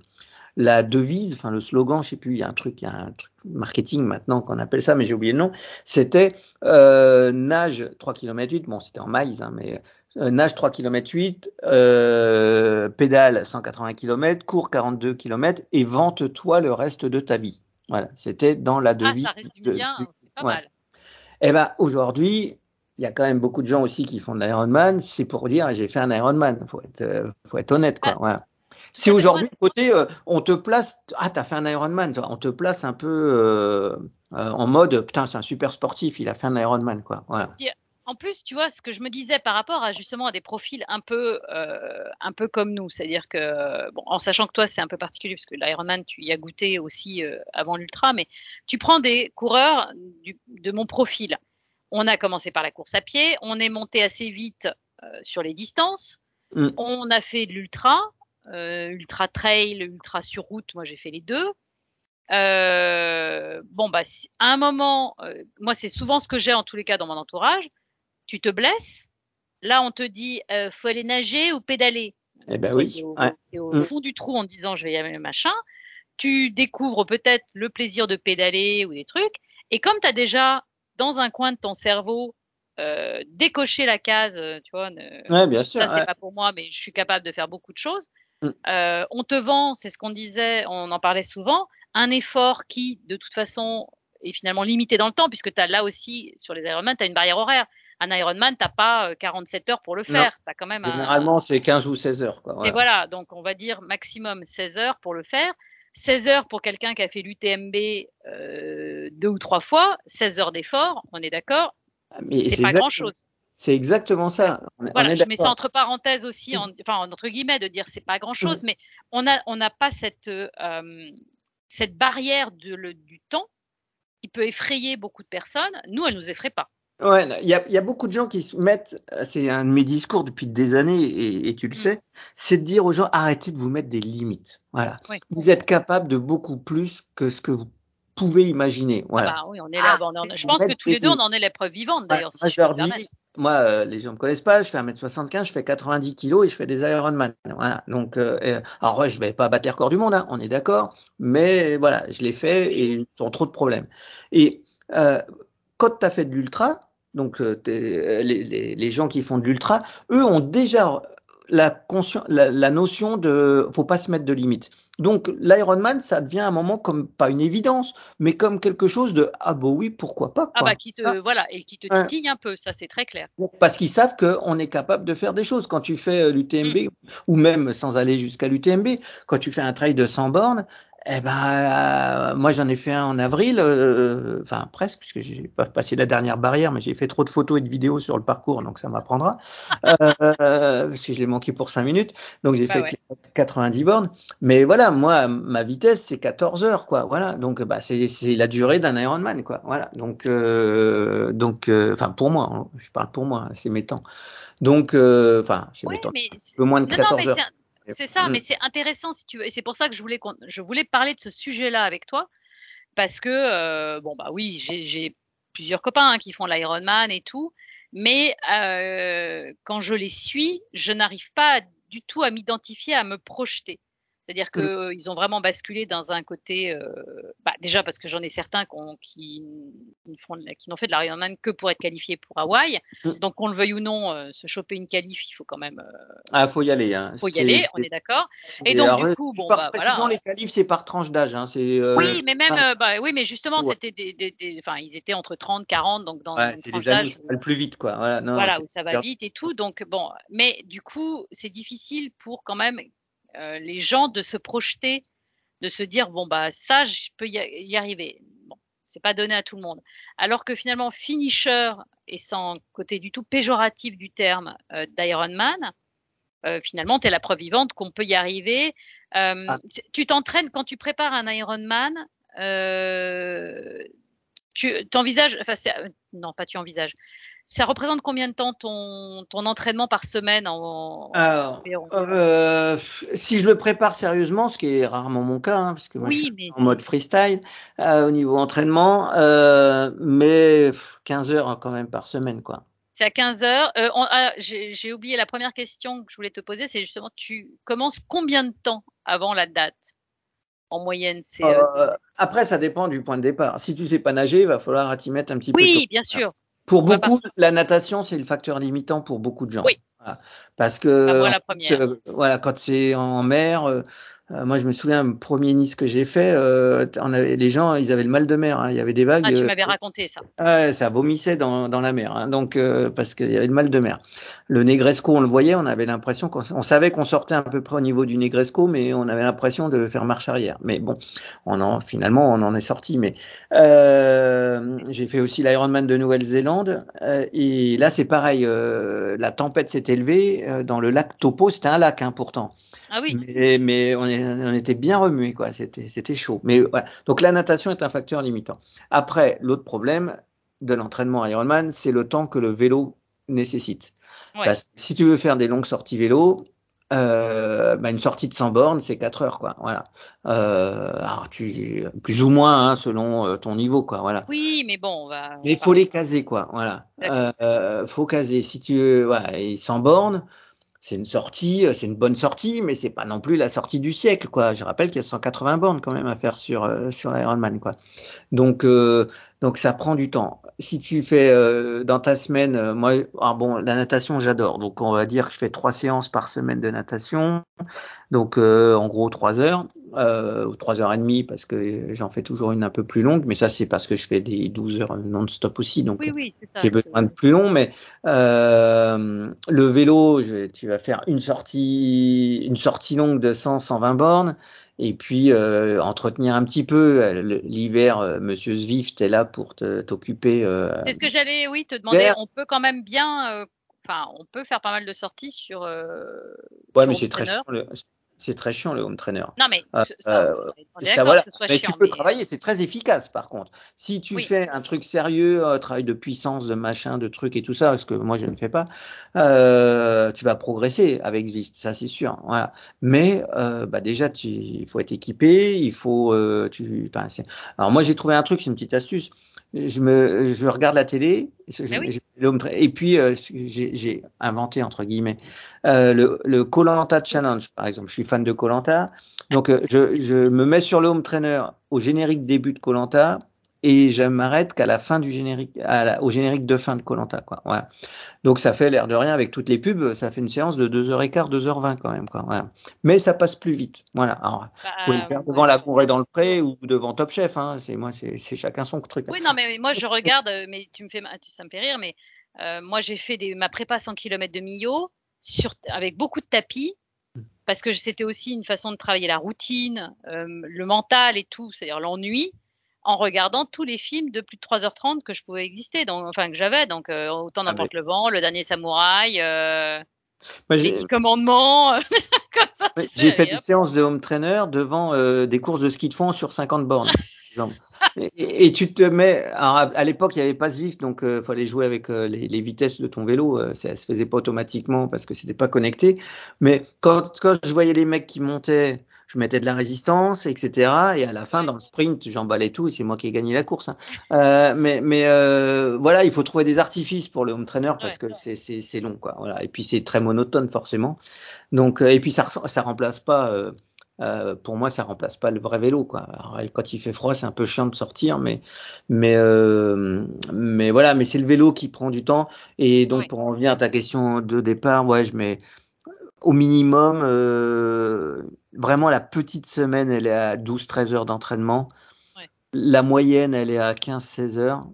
la devise, enfin le slogan, je sais plus, il y a un truc, il y a un truc marketing maintenant qu'on appelle ça, mais j'ai oublié le nom. C'était euh, nage 3 km 8, bon c'était en miles, hein, mais nage 3 km 8, euh, pédale 180 km, cours 42 km et vente-toi le reste de ta vie. Voilà, c'était dans la devise. Ah, ça résume bien, c'est pas mal. Eh ben aujourd'hui, il y a quand même beaucoup de gens aussi qui font de l'Ironman. C'est pour dire j'ai fait un Ironman. Faut être, euh, faut être honnête quoi. Voilà. Si aujourd'hui côté euh, on te place, ah t'as fait un Ironman, on te place un peu euh, en mode putain c'est un super sportif, il a fait un Ironman quoi. Voilà en plus, tu vois, ce que je me disais par rapport à justement à des profils un peu, euh, un peu comme nous, c'est-à-dire que, bon, en sachant que toi c'est un peu particulier parce que l'Ironman tu y as goûté aussi euh, avant l'ultra, mais tu prends des coureurs de mon profil. On a commencé par la course à pied, on est monté assez vite euh, sur les distances, mm. on a fait de l'ultra, ultra trail, ultra sur route. Moi j'ai fait les deux. bon bah à un moment, moi c'est souvent ce que j'ai en tous les cas dans mon entourage tu te blesses. Là, on te dit, euh, faut aller nager ou pédaler. Eh ben oui. Au, au mm. fond du trou en disant, je vais y aller machin. Tu découvres peut-être le plaisir de pédaler ou des trucs. Et comme tu as déjà dans un coin de ton cerveau euh, décoché la case, euh, tu vois, ouais, bien sûr, ça c'est pas pour moi, mais je suis capable de faire beaucoup de choses. Mm. Euh, on te vend, c'est ce qu'on disait, on en parlait souvent, un effort qui, de toute façon, est finalement limité dans le temps, puisque tu as là aussi, sur les Ironman, tu as une barrière horaire un Ironman, t'as pas 47 euh, heures pour le faire. As quand même Généralement, c'est 15 ou 16 heures. Quoi, Et voilà, donc on va dire maximum 16 heures pour le faire. 16 heures pour quelqu'un qui a fait l'UTMB euh, deux ou trois fois, 16 heures d'effort, on est d'accord ah, C'est pas grand-chose. C'est exactement ça. voilà, je mets ça entre parenthèses aussi, enfin entre guillemets, de dire c'est pas grand-chose, mais on n'a on a pas cette, euh, cette barrière de, le, du temps qui peut effrayer beaucoup de personnes. Nous, elle nous effraie pas. Ouais, il y a, y a, beaucoup de gens qui se mettent, c'est un de mes discours depuis des années et, et tu le mm. sais, c'est de dire aux gens arrêtez de vous mettre des limites. Voilà. Vous êtes capable de beaucoup plus que ce que vous pouvez imaginer. Voilà. Bah oui, on est là. je pense que tous les deux, on en est l'épreuve vivante d'ailleurs. si je dis, moi, euh, les gens me connaissent pas, je fais 1m75, je fais 90 kg et je fais des Ironman. Voilà. Donc, euh, alors ouais, je vais pas battre les records du monde, hein, on est d'accord, mais voilà, je l'ai fait et ils ont trop de problèmes. Et euh, quand tu as fait de l'ultra, donc euh, euh, les, les, gens qui font de l'ultra, eux ont déjà la, la, la, notion de faut pas se mettre de limites. Donc l'Ironman, ça devient un moment comme pas une évidence, mais comme quelque chose de ah bah oui pourquoi pas. Ah bah qui te ah. voilà et qui te titille un peu, ça c'est très clair. Parce qu'ils savent qu'on est capable de faire des choses. Quand tu fais euh, l'UTMB mm. ou même sans aller jusqu'à l'UTMB, quand tu fais un trail de 100 bornes, eh ben, euh, moi j'en ai fait un en avril, euh, enfin presque, puisque j'ai pas passé la dernière barrière, mais j'ai fait trop de photos et de vidéos sur le parcours, donc ça m'apprendra, euh, parce que je l'ai manqué pour 5 minutes, donc j'ai bah fait 90 bornes. Mais voilà, moi ma vitesse c'est 14 heures, quoi. Voilà, donc bah c'est la durée d'un Ironman, quoi. Voilà, donc euh, donc, enfin pour moi, hein, je parle pour moi, c'est mes temps. Donc, enfin, c'est mes temps, un peu moins de 14 heures. C'est ça, mais mm. c'est intéressant si tu veux. Et c'est pour ça que je voulais, je voulais parler de ce sujet-là avec toi. Parce que, euh, bon, bah oui, j'ai plusieurs copains hein, qui font l'Ironman et tout. Mais euh, quand je les suis, je n'arrive pas du tout à m'identifier, à me projeter. C'est-à-dire qu'ils mmh. ils ont vraiment basculé dans un côté, euh, bah, déjà parce que j'en ai certains qui, qui n'ont fait de l'Ironman que pour être qualifiés pour Hawaï. Mmh. Donc qu'on le veuille ou non, euh, se choper une qualif, il faut quand même. Euh, ah, faut y aller. Hein. Faut y aller, on est d'accord. Et donc du coup, bon, bah, voilà. les qualifs, c'est par tranche d'âge. Hein, oui, mais même, bah, oui, mais justement, c'était des, des, ils étaient entre 30, 40, donc dans ouais, c'est les années où le plus vite, quoi. Voilà, non, voilà où ça va vite et tout. Donc bon, mais du coup, c'est difficile pour quand même euh, les gens de se projeter, de se dire bon bah ça je peux y, arriver. Bon, c'est pas donné à tout le monde. Alors que finalement finisher et sans côté du tout péjoratif du terme euh, d'Ironman, euh, finalement tu es la preuve vivante qu'on peut y arriver. Ah. Tu t'entraînes quand tu prépares un Ironman. tu t'envisages, enfin non pas tu envisages, ça représente combien de temps ton, ton entraînement par semaine en, Alors, euh, Si je le prépare sérieusement, ce qui est rarement mon cas, hein, parce que moi je suis en mode freestyle euh, au niveau entraînement, euh, mais 15 heures quand même par semaine, quoi. C'est à 15 heures. Ah, J'ai oublié la première question que je voulais te poser, c'est justement tu commences combien de temps avant la date? En moyenne, c'est. Euh, euh, après, ça dépend du point de départ. Si tu sais pas nager, il va falloir t'y mettre un petit peu. Oui, bien sûr. Pour beaucoup, la natation, c'est le facteur limitant pour beaucoup de gens. Oui, Parce que voilà, quand c'est en mer, euh, moi, je me souviens, le premier Nice que j'ai fait, euh, on avait, les gens, ils avaient le mal de mer. Hein, il y avait des vagues. Ah, tu m'avais raconté ça. Ouais, ça vomissait dans, dans la mer. Hein, donc, euh, parce qu'il y avait le mal de mer. Le Negresco, on le voyait, on avait l'impression qu'on on savait qu'on sortait à peu près au niveau du Negresco, mais on avait l'impression de faire marche arrière. Mais bon, on en, finalement, on en est sorti. Mais euh, j'ai fait aussi l'Ironman de Nouvelle-Zélande. et là, c'est pareil. la tempête s'est élevée dans le lac Topo. C'était un lac, hein, pourtant. Ah oui. Mais, mais on, est, on, était bien remué, quoi. C'était, chaud. Mais voilà. Donc la natation est un facteur limitant. Après, l'autre problème de l'entraînement Ironman, c'est le temps que le vélo nécessite. Ouais. Parce que si tu veux faire des longues sorties vélo, euh, bah une sortie de 100 bornes, c'est 4 heures, quoi. Voilà. Euh, alors tu, plus ou moins, hein, selon euh, ton niveau, quoi. Voilà. Oui, mais bon, on va. Mais il faut les caser, quoi. Voilà. Euh, faut caser. Si tu, voilà, et 100 bornes c'est une sortie, euh, c'est une bonne sortie, mais c'est pas non plus la sortie du siècle, quoi. Je rappelle qu'il y a 180 bornes quand même à faire sur euh, sur l'Ironman, quoi. Donc euh, donc ça prend du temps. Si tu fais euh, dans ta semaine, moi, ah bon, la natation j'adore, donc on va dire que je fais trois séances par semaine de natation, donc en gros trois heures euh, ou trois heures et demie parce que j'en fais toujours une un peu plus longue, mais ça c'est parce que je fais des 12 heures non-stop aussi, donc j'ai besoin de plus long. Mais euh, le vélo, je, tu vas faire une sortie, une sortie longue de 100, 120 bornes. Et puis euh, entretenir un petit peu l'hiver, euh, Monsieur Zwift est là pour t'occuper. Euh, c'est ce que j'allais, oui, te demander. On peut quand même bien, enfin, on peut faire pas mal de sorties sur. ouais, mais c'est très c'est très chiant le home trainer. Non mais euh, ça, euh, ça voilà. Mais tu peux travailler, c'est très efficace par contre. Si tu fais un truc sérieux, un travail de puissance, de machin, de trucs et tout ça, parce que moi je ne fais pas, euh, tu vas progresser avec Zwift, ça c'est sûr. Voilà. Mais euh, bah déjà, tu, il faut être équipé, il faut, euh, tu, alors moi j'ai trouvé un truc, c'est une petite astuce je me, je regarde la télé, je, ah et puis euh, j'ai inventé entre guillemets euh, le, le Colanta Challenge par exemple. Je suis fan de Colanta, donc euh, je, je me mets sur le home trainer au générique début de Colanta et je m'arrête qu'à la fin du générique, à au générique de fin de Colanta, quoi. Voilà. Donc ça fait l'air de rien avec toutes les pubs, ça fait une séance de 2h15, 2h20 quand même, quoi. Voilà. Mais ça passe plus vite. Voilà. Alors, bah, vous pouvez le faire devant la forêt dans le pré ou devant Top Chef, hein. C'est moi, c'est chacun son truc. Oui, non, mais moi je regarde, euh, mais tu me fais, ça me fait rire, mais euh, moi j'ai fait des, ma prépa 100 km de Millau sur, avec beaucoup de tapis parce que c'était aussi une façon de travailler la routine, euh, le mental et tout, c'est-à-dire l'ennui en regardant tous les films de plus de 3h30 que je pouvais exister, donc, enfin que j'avais. Donc euh, autant ah, n'importe le vent, le dernier samouraï, euh, les commandements. *laughs* J'ai fait des séances de home trainer devant euh, des courses de ski de fond sur 50 bornes. Et, tu te mets. à l'époque, il n'y avait pas Zwift, donc il fallait jouer avec les, les, vitesses de ton vélo. ça se faisait pas automatiquement parce que c'était pas connecté. Mais quand, quand je voyais les mecs qui montaient je mettais de la résistance, etc. Et à la fin, dans le sprint, j'emballais tout et c'est moi qui ai gagné la course. Hein. Euh, mais mais euh, voilà, il faut trouver des artifices pour le home trainer parce que c'est c'est long quoi. Voilà. Et puis c'est très monotone forcément. Donc euh, et puis ça ça remplace pas. Euh, pour moi, ça remplace pas le vrai vélo, quoi. Alors, quand il fait froid, c'est un peu chiant de sortir, mais mais euh, mais voilà, mais c'est le vélo qui prend du temps. Et donc, pour en revenir à ta question de départ, ouais, je mets au minimum, euh, vraiment la petite semaine, elle est à 12-13 heures d'entraînement. Ouais. La moyenne, elle est à 15-16 heures.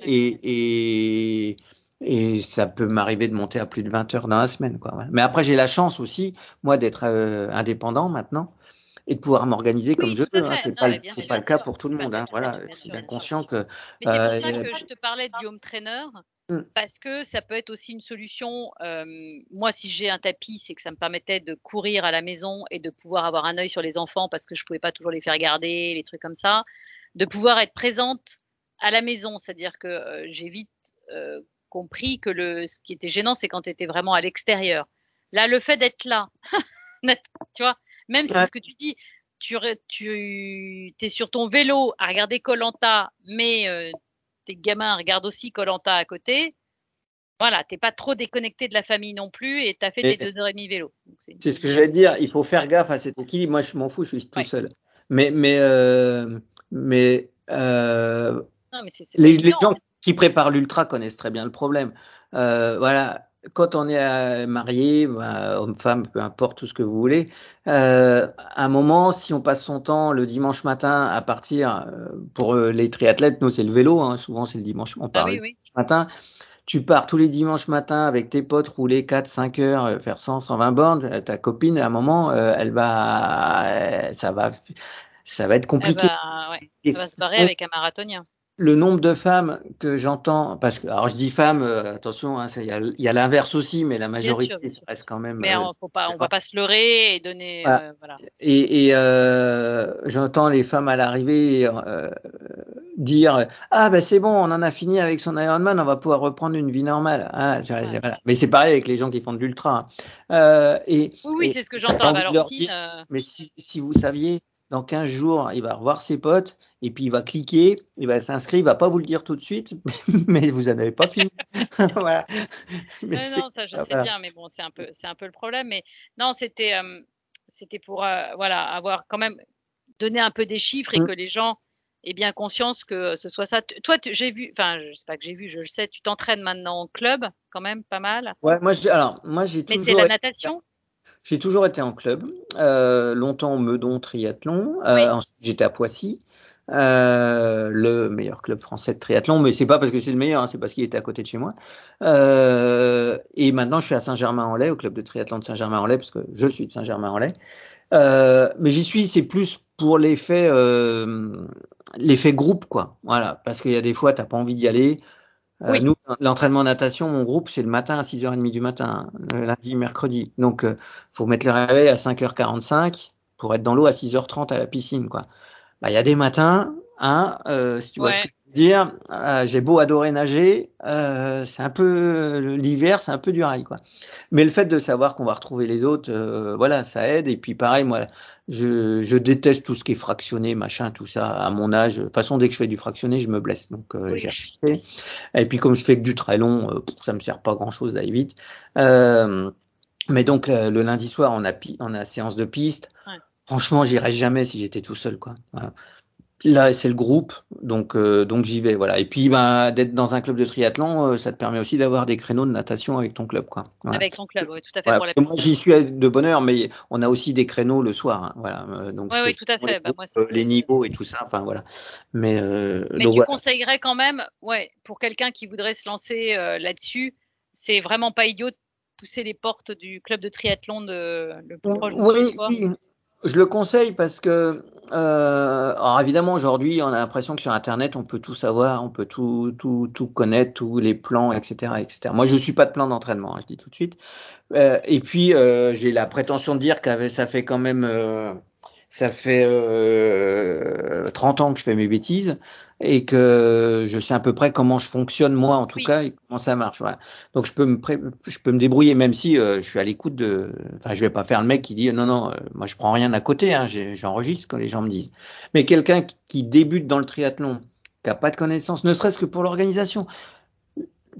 Et, et, et, ça peut m'arriver de monter à plus de 20 heures dans la semaine. Quoi. Mais après, j'ai la chance aussi, moi, d'être euh, indépendant maintenant et de pouvoir m'organiser comme je veux. Hein. C'est pas, c'est pas le cas pour tout le monde. Hein. Voilà, je suis bien conscient que. Mais c'est pour ça euh, que je te parlais de home trainer. Mm. Parce que ça peut être aussi une solution. Euh, moi, si j'ai un tapis, c'est que ça me permettait de courir à la maison et de pouvoir avoir un œil sur les enfants parce que je pouvais pas toujours les faire garder, les trucs comme ça. De pouvoir être présente à la maison, c'est-à-dire que euh, j'ai vite compris que le, ce qui était gênant, c'est quand tu étais vraiment à l'extérieur. Là, le fait d'être là, *laughs* tu vois, même si c'est ce que tu dis, tu, tu es sur ton vélo à regarder Colanta, mais euh, tes gamins regardent aussi Colanta à côté. Voilà, t'es pas trop déconnecté de la famille non plus et tu as fait tes deux heures et demie vélo. C'est ce que je vais dire. Il faut faire gaffe à cet équilibre. Moi, je m'en fous, je suis tout seul. Mais mais euh, mais, euh, les, gens qui préparent l'ultra connaissent très bien le problème. Euh, voilà, quand on est marié, bah, homme-femme, peu importe tout ce que vous voulez, euh, à un moment, si on passe son temps le dimanche matin à partir, euh, pour les triathlètes, nous c'est le vélo, hein, souvent c'est le dimanche, on part Ah oui, oui. matin. Tu pars tous les dimanches matins avec tes potes rouler 4, 5 heures, euh, faire 100, 120 bornes. euh, Ta copine, à un moment, euh, elle va, euh, ça va, ça va être Elle compliqué. va, ouais, elle va se barrer avec un marathonien. Le nombre de femmes que j'entends, parce que, alors je dis femmes, euh, attention, hein, il y a, l'inverse aussi, mais la sûr, majorité, ça sûr. reste quand même. Mais euh, on, faut pas, on va pas se leurrer et donner, voilà. euh, voilà. Et, et euh, j'entends les femmes à l'arrivée dire ah ben c'est bon on en a fini avec son Ironman on va pouvoir reprendre une vie normale ah, je- Ouais. voilà. mais c'est pareil avec les gens qui font de l'ultra hein. et, Oui, c'est ce que j'entends à envie de leur Valentine. dire mais si, si vous saviez dans 15 jours il va revoir ses potes et puis il va cliquer il va s'inscrire il va pas vous le dire tout de suite *laughs* mais vous en avez pas fini *laughs* voilà mais c'est non, ça je ah, sais voilà. bien, mais bon, c'est un peu, c'est un peu le problème. Mais non, c'était, euh, c'était pour, euh, voilà, avoir quand même donné un peu des chiffres et Mm. que les gens aient bien conscience que ce soit ça. Toi, tu- j'ai vu, enfin, je sais pas que j'ai vu, je le sais, tu t'entraînes maintenant en club, quand même, pas mal. ouais moi alors moi j'ai Mais c'est toujours la natation? J'ai toujours été en club, euh, longtemps au Meudon Triathlon. Euh, ensuite, j'étais à Poissy, euh, le meilleur club français de triathlon, mais c'est pas parce que c'est le meilleur, hein, c'est parce qu'il était à côté de chez moi. Euh, et maintenant, je suis à Saint-Germain-en-Laye, au club de triathlon de Saint-Germain-en-Laye, parce que je suis de Saint-Germain-en-Laye. Euh, mais j'y suis, c'est plus pour l'effet, euh, l'effet groupe, quoi. Voilà, parce qu'il y a des fois, t'as pas envie d'y aller. Euh, oui, nous, l'entraînement natation, mon groupe, c'est le matin à 6h30 du matin, le lundi, mercredi. Donc, euh, faut mettre le réveil à 5h45 pour être dans l'eau à 6h30 à la piscine, quoi. Bah, il y a des matins, hein, euh, si tu vois ce que ouais, je veux dire, euh, j'ai beau adorer nager, euh, c'est un peu l'hiver, c'est un peu du rail, quoi. Mais le fait de savoir qu'on va retrouver les autres, euh, voilà, ça aide. Et puis pareil, moi, je, je déteste tout ce qui est fractionné, machin, tout ça. À mon âge, de toute façon, dès que je fais du fractionné, je me blesse. Donc euh, oui, j'ai arrêté. Et puis comme je fais que du très long, euh, ça me sert pas grand chose d'aller vite. Euh, mais donc euh, le lundi soir, on a, on a séance de piste. ouais. Franchement, j'irais jamais si j'étais tout seul, quoi. Voilà. Là, c'est le groupe, donc euh, donc j'y vais, voilà. Et puis, ben, d'être dans un club de triathlon, euh, ça te permet aussi d'avoir des créneaux de natation avec ton club, quoi. Voilà. Avec ton club, oui, tout à fait pour la moi, j'y suis de bonne heure, mais on a aussi des créneaux le soir, hein, voilà. Euh, donc Oui, c'est oui, tout à les, fait. Bah, moi, euh, les niveaux et tout ça, enfin voilà. Mais euh, Mais donc tu voilà. conseillerais quand même, ouais, pour quelqu'un qui voudrait se lancer euh, là-dessus, c'est vraiment pas idiot de pousser les portes du club de triathlon de, le plus proche de chez Oui, toi. oui, je le conseille parce que, euh, alors évidemment, aujourd'hui, on a l'impression que sur Internet, on peut tout savoir, on peut tout, tout, tout connaître, tous les plans, etc., etc. Moi, je suis pas de plan d'entraînement, hein, je dis tout de suite. Euh, et puis, euh, j'ai la prétention de dire que ça fait quand même, euh, ça fait euh, 30 ans que je fais mes bêtises et que je sais à peu près comment je fonctionne moi, en tout Oui, cas, et comment ça marche. Voilà. Donc, je peux me, pré- je peux me débrouiller, même si euh, je suis à l'écoute de. Enfin, je vais pas faire le mec qui dit non, non, euh, moi je prends rien à côté, hein, j'enregistre quand les gens me disent. Mais quelqu'un qui, qui débute dans le triathlon, qui a pas de connaissances, ne serait-ce que pour l'organisation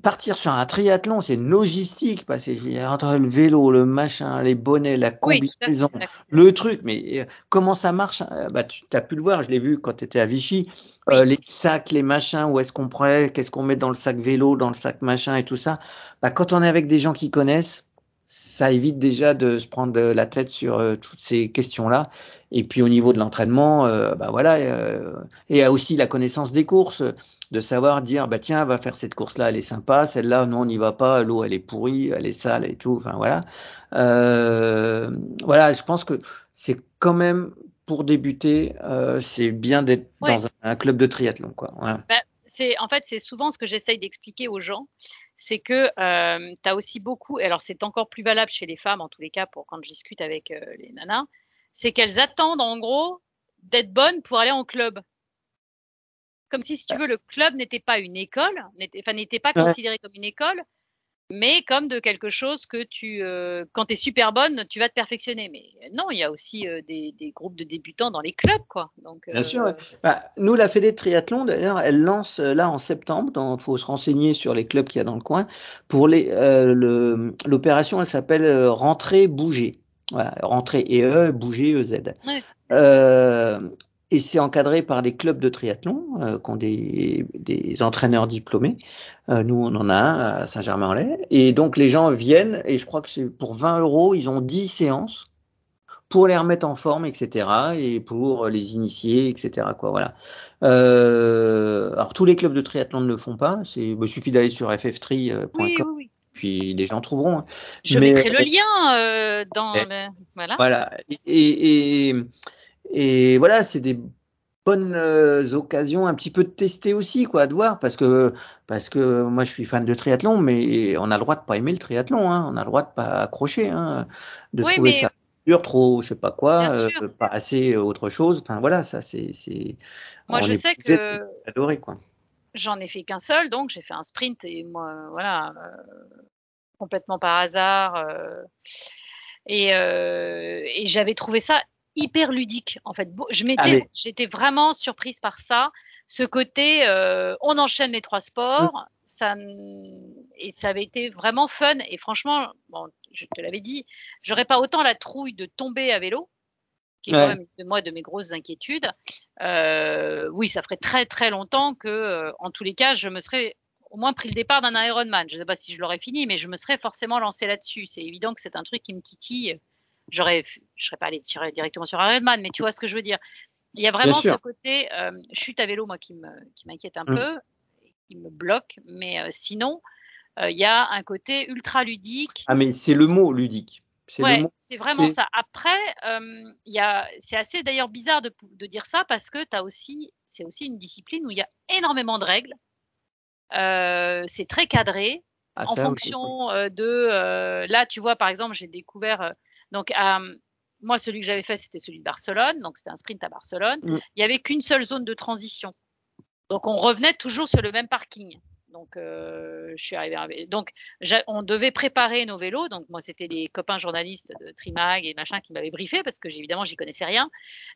partir sur un triathlon, c'est une logistique, parce que entre le vélo, le machin, les bonnets, la combinaison, le truc, mais euh, comment ça marche euh, Bah, tu as pu le voir, je l'ai vu quand tu étais à Vichy, euh, les sacs, les machins, où est-ce qu'on prend, qu'est-ce qu'on met dans le sac vélo, dans le sac machin et tout ça. Bah, quand on est avec des gens qui connaissent, ça évite déjà de se prendre la tête sur euh, toutes ces questions-là. Et puis au niveau de l'entraînement, euh, bah voilà, euh, et aussi la connaissance des courses de savoir dire bah tiens va faire cette course là elle est sympa celle-là non on n'y va pas l'eau elle est pourrie elle est sale et tout enfin voilà euh, voilà je pense que c'est quand même pour débuter euh, c'est bien d'être ouais. dans un, un, club de triathlon quoi voilà. Bah, c'est en fait c'est souvent ce que j'essaye d'expliquer aux gens, c'est que euh, tu as aussi beaucoup, et alors c'est encore plus valable chez les femmes en tous les cas pour quand je discute avec les nanas, c'est qu'elles attendent en gros d'être bonnes pour aller en club. Comme si, si tu veux, le club n'était pas une école, n'était, enfin, n'était pas considéré comme une école, mais comme de quelque chose que tu, euh, quand tu es super bonne, tu vas te perfectionner. Mais non, il y a aussi euh, des, des, groupes de débutants dans les clubs, quoi. Donc, Bien sûr. Ouais. Bah, nous, la Fédé de triathlon, d'ailleurs, elle lance euh, là en septembre. Il faut se renseigner sur les clubs qu'il y a dans le coin. Pour les, euh, le, l'opération, elle s'appelle euh, Rentrer Bouger. Voilà, rentrer et E, bouger EZ. Ouais. Euh, et c'est encadré par des clubs de triathlon euh, qui ont des, des entraîneurs diplômés. Euh, nous, on en a un à Saint-Germain-en-Laye. Et donc, les gens viennent, et je crois que c'est pour 20 euros, ils ont 10 séances pour les remettre en forme, etc. Et pour les initier, etc. Quoi, voilà. Euh, alors, tous les clubs de triathlon ne le font pas. Bah, il suffit d'aller sur ff3.com. Oui, oui, oui. Puis les gens trouveront. Hein. Je mettrai le lien euh, dans le... Voilà. Voilà. et, et et voilà, c'est des bonnes euh, occasions un petit peu de tester aussi, quoi, de voir, parce que parce que moi je suis fan de triathlon, mais on a le droit de pas aimer le triathlon, hein, on a le droit de pas accrocher, hein, de trouver ça dur, trop, je sais pas quoi, euh, pas assez autre chose. Enfin voilà, ça c'est c'est. Moi je sais que adoré quoi. J'en ai fait qu'un seul, donc j'ai fait un sprint et moi voilà euh, complètement par hasard. et, et j'avais trouvé ça hyper ludique en fait. Je m'étais, j'étais vraiment surprise par ça. Ce côté, euh, on enchaîne les trois sports, mm. ça et ça avait été vraiment fun. Et franchement, bon, je te l'avais dit, j'aurais pas autant la trouille de tomber à vélo, qui est quand même de moi de mes grosses inquiétudes. Euh, oui, ça ferait très très longtemps que, euh, en tous les cas, je me serais au moins pris le départ d'un Ironman. Je ne sais pas si je l'aurais fini, mais je me serais forcément lancé là-dessus. C'est évident que c'est un truc qui me titille j'aurais, je serais pas allé tirer directement sur Ironman, mais tu vois ce que je veux dire. Il y a vraiment ce côté euh, chute à vélo, moi, qui me, qui m'inquiète un mm. peu, qui me bloque, mais euh, sinon, euh, il y a un côté ultra ludique. Ah, mais c'est le mot ludique. C'est ouais, c'est vraiment ça. Après, euh, y a, c'est assez d'ailleurs bizarre de, de, dire ça parce que t'as aussi, c'est aussi une discipline où il y a énormément de règles. Euh, c'est très cadré ah, en fonction de. là, tu vois, par exemple, j'ai découvert donc, euh, moi, celui que j'avais fait, c'était celui de Barcelone. Donc, c'était un sprint à Barcelone. Mm. Il n'y avait qu'une seule zone de transition. Donc, on revenait toujours sur le même parking. Donc, euh, je suis arrivée. Donc, on devait préparer nos vélos. Donc, moi, c'était les copains journalistes de Trimag et machin qui m'avaient briefé parce que, évidemment, j'y connaissais rien.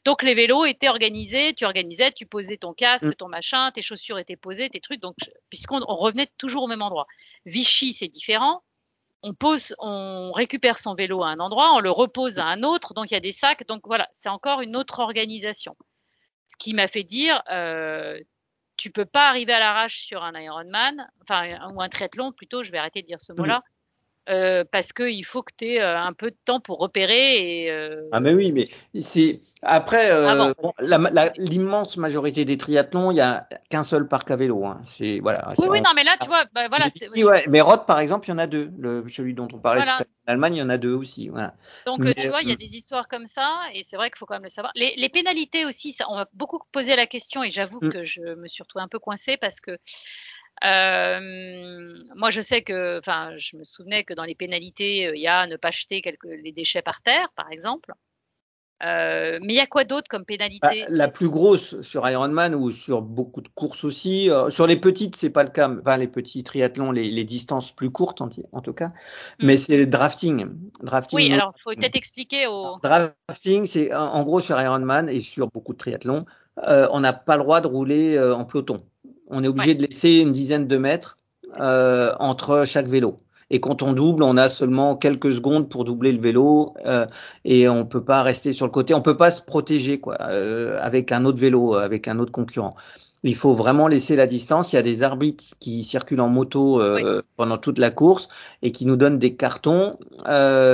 Donc, les vélos étaient organisés. Tu organisais, tu posais ton casque, mm. ton machin, tes chaussures étaient posées, tes trucs. Donc, puisqu'on revenait toujours au même endroit. Vichy, c'est différent on pose, on récupère son vélo à un endroit, on le repose à un autre, donc il y a des sacs. Donc voilà, c'est encore une autre organisation. Ce qui m'a fait dire, euh, tu peux pas arriver à l'arrache sur un Ironman, enfin ou un triathlon plutôt. Je vais arrêter de dire ce mot-là. Euh, parce qu'il faut que tu aies euh, un peu de temps pour repérer. Et, euh... Ah mais oui, mais c'est après euh, ah l'immense majorité des triathlons, il y a qu'un seul parc à vélo. Hein. C'est voilà. Oui, oui, non, mais là, tu vois, bah, voilà. Ici, ouais. Mais Roth, par exemple, il y en a deux. Le, celui dont on parlait tout à l'heure en Allemagne, il y en a deux aussi. Voilà. Donc tu vois, il y a des histoires comme ça, et c'est vrai qu'il faut quand même le savoir. Les, les pénalités aussi, ça, on m'a beaucoup posé la question, et j'avoue mm. que je me suis retrouvée un peu coincée parce que euh, moi, je sais que, enfin, je me souvenais que dans les pénalités, euh, il y a ne pas jeter quelques, les déchets par terre, par exemple. Euh, mais il y a quoi d'autre comme pénalité bah, La plus grosse sur Ironman ou sur beaucoup de courses aussi. Euh, sur les petites, c'est pas le cas. Enfin, les petits triathlons, les, les distances plus courtes en, en tout cas. Hmm. Mais c'est le drafting. drafting. Oui, alors il faut peut-être expliquer au. Drafting, c'est en gros sur Ironman et sur beaucoup de triathlons, euh, on n'a pas le droit de rouler en peloton on est obligé de laisser une dizaine de mètres euh, entre chaque vélo. Et quand on double, on a seulement quelques secondes pour doubler le vélo euh, et on peut pas rester sur le côté. On peut pas se protéger quoi euh, avec un autre vélo, avec un autre concurrent. Il faut vraiment laisser la distance. Il y a des arbitres qui circulent en moto pendant toute la course et qui nous donnent des cartons.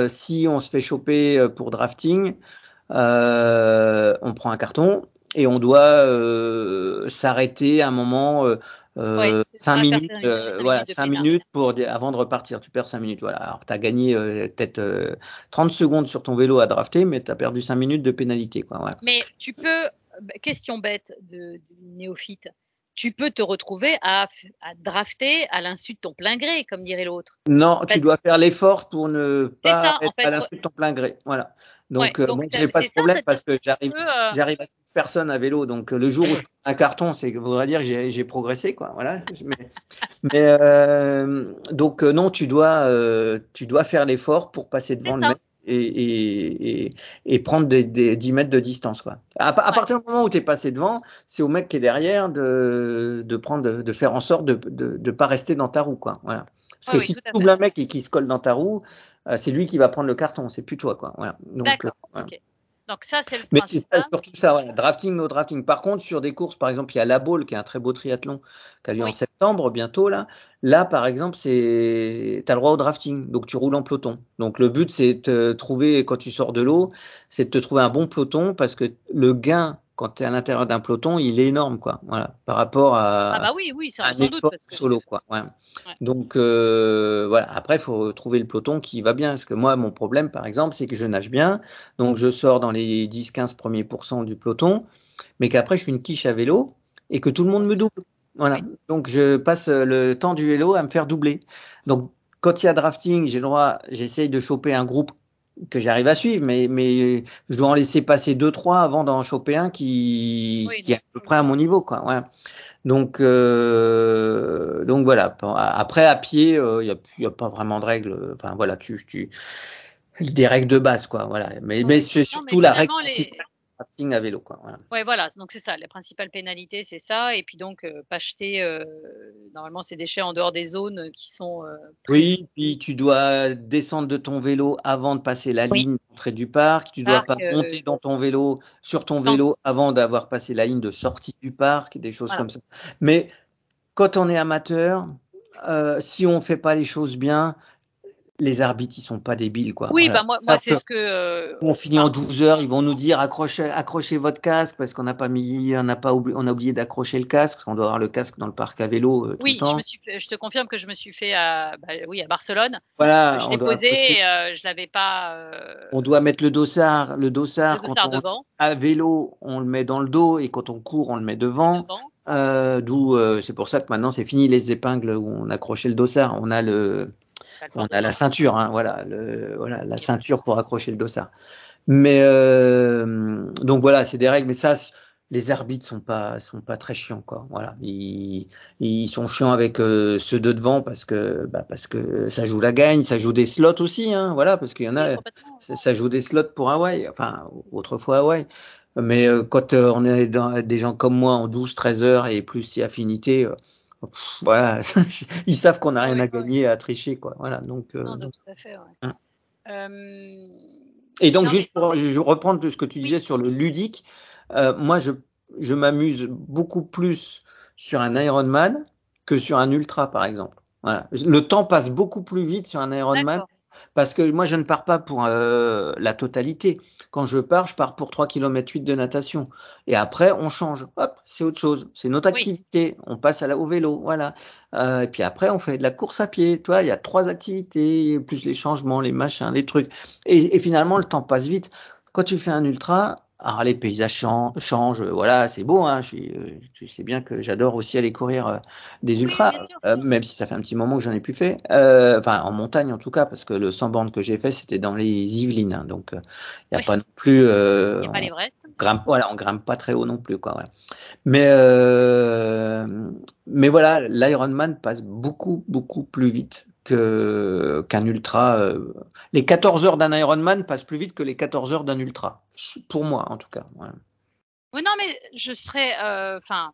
si on se fait choper pour drafting, on prend un carton et on doit euh, s'arrêter un moment, euh, euh, 5 minutes, euh, voilà, 5 minutes pour avant de repartir. Tu perds 5 minutes. Voilà. Alors tu as gagné peut-être 30 secondes sur ton vélo à drafter, mais tu as perdu 5 minutes de pénalité. Quoi, ouais. Mais tu peux, question bête de, de néophyte, tu peux te retrouver à, à drafter à l'insu de ton plein gré, comme dirait l'autre. Non, tu dois faire l'effort pour ne pas être à l'insu de ton plein gré. Voilà. Donc, ouais, donc bon, j'ai pas de problème parce que j'arrive, j'arrive à personne à vélo. Donc le jour où je prends un carton, c'est voudrait dire que j'ai progressé, quoi. Voilà. Mais, *laughs* mais euh, donc euh, non, tu dois, euh, tu dois faire l'effort pour passer devant le mec et, et, et, prendre des, des, 10 mètres de distance, quoi. À, à partir du moment où tu es passé devant, c'est au mec qui est derrière de, de prendre, de, faire en sorte de, de, de, pas rester dans ta roue, quoi. Voilà. Parce que si tu doubles un mec et qui se colle dans ta roue, c'est lui qui va prendre le carton, c'est plus toi, quoi. Voilà. Donc, D'accord. Okay. Donc ça, c'est le Mais c'est surtout ça, voilà. drafting, no drafting. Par contre, sur des courses, par exemple, il y a la Baule, qui est un très beau triathlon, qui a lieu en septembre, bientôt, là. Là, par exemple, c'est, t'as le droit au drafting. Donc, tu roules en peloton. Donc, le but, c'est de trouver, quand tu sors de l'eau, c'est de te trouver un bon peloton parce que le gain quand tu es à l'intérieur d'un peloton, il est énorme, quoi. Voilà, par rapport à. Ah bah oui, oui, ça, sans doute. Parce que solo, quoi. Ouais. Donc euh, voilà. Après, il faut trouver le peloton qui va bien. Parce que moi, mon problème, par exemple, c'est que je nage bien, donc je sors dans les 10-15 premiers pourcents du peloton, mais qu'après, je suis une quiche à vélo et que tout le monde me double. Voilà. Donc je passe le temps du vélo à me faire doubler. Donc quand il y a drafting, j'ai le droit, j'essaye de choper un groupe que j'arrive à suivre, mais, mais je dois en laisser passer deux, trois avant d'en choper un qui, qui est à peu près à mon niveau, quoi. Ouais. Donc, euh, donc voilà. Après, à pied, il euh, n'y a, y a pas vraiment de règles. Enfin, voilà, tu, tu, des règles de base, quoi. Voilà. Mais, mais c'est surtout la règle drafting à vélo. Quoi. Voilà. Ouais, voilà. Donc c'est ça. La principale pénalité, c'est ça. Et puis donc, euh, pas jeter euh, normalement ces déchets en dehors des zones qui sont. Euh, oui, puis tu dois descendre de ton vélo avant de passer la ligne d'entrée du parc. Tu dois pas monter dans ton vélo, sur ton vélo, avant d'avoir passé la ligne de sortie du parc, des choses comme ça. Mais quand on est amateur, si on fait pas les choses bien, les arbitres, ils sont pas débiles, quoi. Oui, bah moi, moi c'est ce que. Euh, on finit en 12 heures, ils vont nous dire accrochez, accrochez votre casque parce qu'on n'a pas mis, on n'a pas oublié, on a oublié d'accrocher le casque, parce qu'on doit avoir le casque dans le parc à vélo. Euh, oui, tout le temps. Je, me suis, je te confirme que je me suis fait à, bah, oui, à Barcelone. Voilà, je l'ai posé, et, euh, je l'avais pas. Euh, on doit mettre le dossard, le dossard, quand on devant. à vélo, on le met dans le dos et quand on court, on le met devant. devant. D'où, c'est pour ça que maintenant c'est fini les épingles où on accrochait le dossard. On a le on a la ceinture, hein, voilà, le, voilà, la ceinture pour accrocher le dossard. Mais euh, donc voilà, c'est des règles, mais ça, les arbitres sont pas sont pas très chiants quoi. Voilà, ils, ils sont chiants avec euh, ceux de devant parce que bah, parce que ça joue la gagne, ça joue des slots aussi, hein, voilà, parce qu'il y en a, ça, joue des slots pour Hawaï, enfin autrefois Hawaï. Mais euh, quand on est dans des gens comme moi en 12, 13 heures et plus si affinité, voilà, *laughs* ils savent qu'on n'a rien à gagner à tricher, quoi. Voilà, donc. Euh, non, tout à fait, ouais. Hein. Euh... Et donc, juste pour je reprendre ce que tu disais sur le ludique, euh, moi, je, je m'amuse beaucoup plus sur un Ironman que sur un ultra, par exemple. Voilà. Le temps passe beaucoup plus vite sur un Ironman parce que moi, je ne pars pas pour euh, la totalité. Quand je pars, je pars pour 3 km 8 de natation. Et après, on change. Hop, c'est autre chose. C'est notre activité. On passe à la, au vélo. Voilà. Euh, et puis après, on fait de la course à pied. Toi, il y a trois activités, plus les changements, les machins, les trucs. Et, et finalement, le temps passe vite. Quand tu fais un ultra, alors les paysages changent, voilà, c'est beau. Hein, je suis, euh, tu sais bien que j'adore aussi aller courir euh, des ultras, euh, même si ça fait un petit moment que j'en ai plus fait. enfin, en montagne en tout cas, parce que le 100 bandes que j'ai fait, c'était dans les Yvelines, hein, donc il n'y a pas non plus. N'y a pas les Grimpe, voilà, on grimpe pas très haut non plus, quoi. Ouais. Mais mais voilà, l'Ironman passe beaucoup beaucoup plus vite qu'un ultra. Euh, les 14 heures d'un Ironman passent plus vite que les 14 heures d'un ultra, pour moi en tout cas. Non, mais je serais, euh, enfin,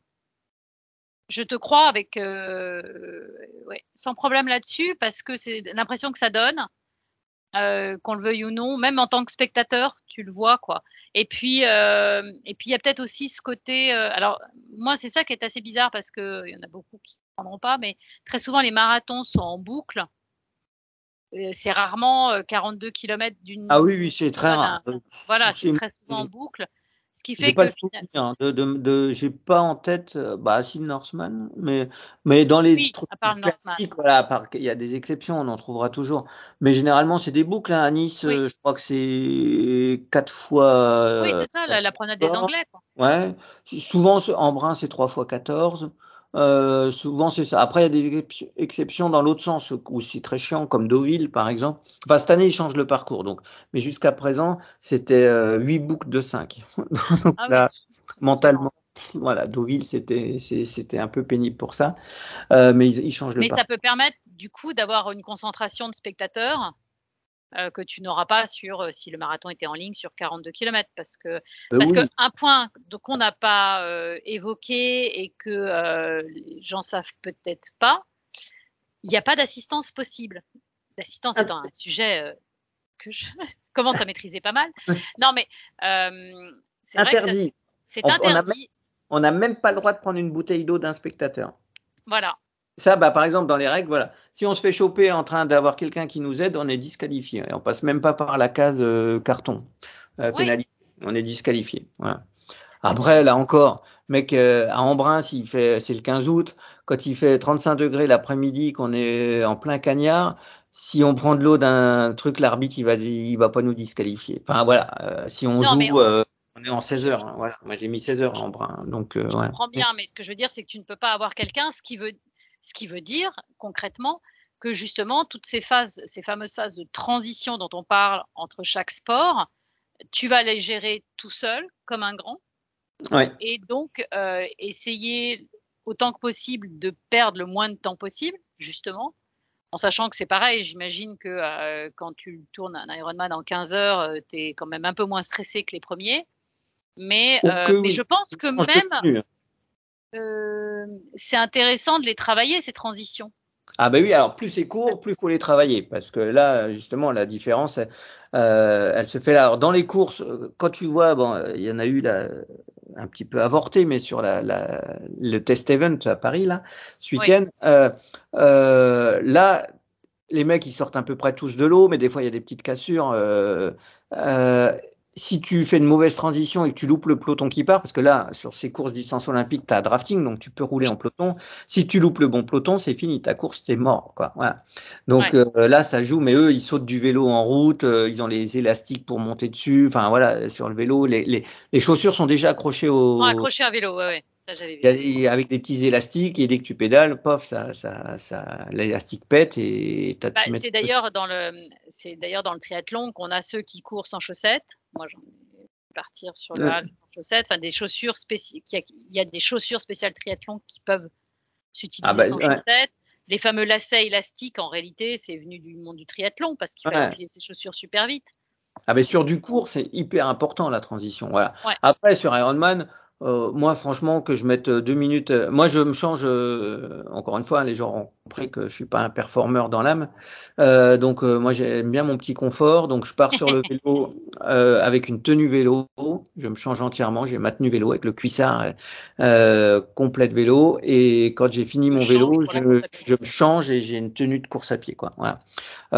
je te crois avec, euh, sans problème là-dessus, parce que c'est l'impression que ça donne, qu'on le veuille ou non, même en tant que spectateur, tu le vois quoi. Et puis, et puis il y a peut-être aussi ce côté. alors moi, c'est ça qui est assez bizarre parce que il y en a beaucoup qui prendront pas, mais très souvent les marathons sont en boucle. Euh, c'est rarement 42 euh, km d'une. Ah oui, oui, c'est très rare. Voilà, c'est très souvent en boucle. Ce qui fait pas que. Hein, de, de, de j'ai pas en tête, euh, bah, si Norseman, mais, mais dans les trucs classiques, voilà, part, il y a des exceptions, on en trouvera toujours. Mais généralement, c'est des boucles. Hein. À Nice, je crois que c'est quatre fois. Oui, c'est ça, la, la promenade des Anglais. Quoi. Ouais. Souvent, en brun, c'est trois fois 14. Euh, souvent c'est ça. Après il y a des exceptions dans l'autre sens où c'est très chiant comme Deauville par exemple. Enfin cette année ils changent le parcours donc. Mais jusqu'à présent c'était euh, 8 boucles de 5. *laughs* donc ah là mentalement voilà Deauville c'était c'était un peu pénible pour ça. Euh, mais ils, ils, changent le mais parcours. Mais ça peut permettre du coup d'avoir une concentration de spectateurs euh, que tu n'auras pas sur euh, si le marathon était en ligne sur 42 km parce que euh, parce que un point qu'on n'a pas évoqué et que les gens savent peut-être pas, il n'y a pas d'assistance possible. L'assistance étant un sujet que je *laughs* commence à maîtriser pas mal. Non, mais euh, c'est Interdit. c'est interdit. On n'a même pas le droit de prendre une bouteille d'eau d'un spectateur. Voilà. Ça, bah, par exemple, dans les règles, voilà. Si on se fait choper en train d'avoir quelqu'un qui nous aide, on est disqualifié. Et on passe même pas par la case euh, carton euh, Oui. On est disqualifié. Voilà. Après, là encore, mec, euh, à Embrun, s'il fait, c'est le 15 août, quand il fait 35 degrés l'après-midi, qu'on est en plein cagnard, si on prend de l'eau d'un truc, l'arbitre, il va, il va pas nous disqualifier. Enfin, voilà. si on Non, joue, on- on est en 16 heures. hein, voilà. Moi, j'ai mis 16 heures à Embrun. Donc, euh, Je ouais. comprends bien, mais ce que je veux dire, c'est que tu ne peux pas avoir quelqu'un, ce qui veut, ce qui veut dire concrètement que justement toutes ces phases, ces fameuses phases de transition dont on parle entre chaque sport, tu vas les gérer tout seul, comme un grand, Ouais. et donc euh, essayer autant que possible de perdre le moins de temps possible, justement, en sachant que c'est pareil. J'imagine que euh, quand tu tournes un Ironman en 15 heures, tu es quand même un peu moins stressé que les premiers. Mais, euh, mais oui. je pense que même hein. euh, c'est intéressant de les travailler, ces transitions. Ah bah oui, alors plus c'est court, plus faut les travailler, parce que là, justement, la différence, euh, elle se fait là. Alors, dans les courses, euh, quand tu vois, bon, euh, il y en a eu là, un petit peu avorté, mais sur la, la, le test event à Paris, là, ce Oui. week-end, euh, euh, là, les mecs, ils sortent à peu près tous de l'eau, mais des fois, il y a des petites cassures. Si tu fais une mauvaise transition et que tu loupes le peloton qui part, parce que là, sur ces courses distance olympique, tu as drafting, donc tu peux rouler en peloton. Si tu loupes le bon peloton, c'est fini, ta course, t'es mort. Quoi. Voilà. Donc Ouais. euh, là, ça joue, mais eux, ils sautent du vélo en route, euh, ils ont les élastiques pour monter dessus, enfin voilà, sur le vélo, les, les, les chaussures sont déjà accrochées au... Non, accroché à vélo, ouais, ouais, ça j'avais vu. avec des petits élastiques, et dès que tu pédales, pof, ça, ça, ça, l'élastique pète et t'as Bah, c'est d'ailleurs dans le, c'est d'ailleurs dans le triathlon qu'on a ceux qui courent sans chaussettes. Moi, j'en partir sur le Ouais. hall sans chaussettes. Enfin, des chaussures spéciales. Il y a, des chaussures spéciales triathlon qui peuvent s'utiliser Ah bah, sans ouais. chaussettes. Les fameux lacets élastiques, en réalité, c'est venu du monde du triathlon parce qu'il Ouais. fallait enfiler ses chaussures super vite. Ah ben sur du court, c'est hyper important la transition. Voilà. Ouais. Après sur Ironman, euh, moi franchement que je mette euh, deux minutes, euh, moi je me change. euh, encore une fois, les gens ont compris que je suis pas un performeur dans l'âme. Donc moi j'aime bien mon petit confort. Donc je pars sur le *laughs* vélo avec une tenue vélo. Je me change entièrement. J'ai ma tenue vélo avec le cuissard complet de vélo. Et quand j'ai fini mon vélo, je, me change et j'ai une tenue de course à pied. Quoi. Voilà.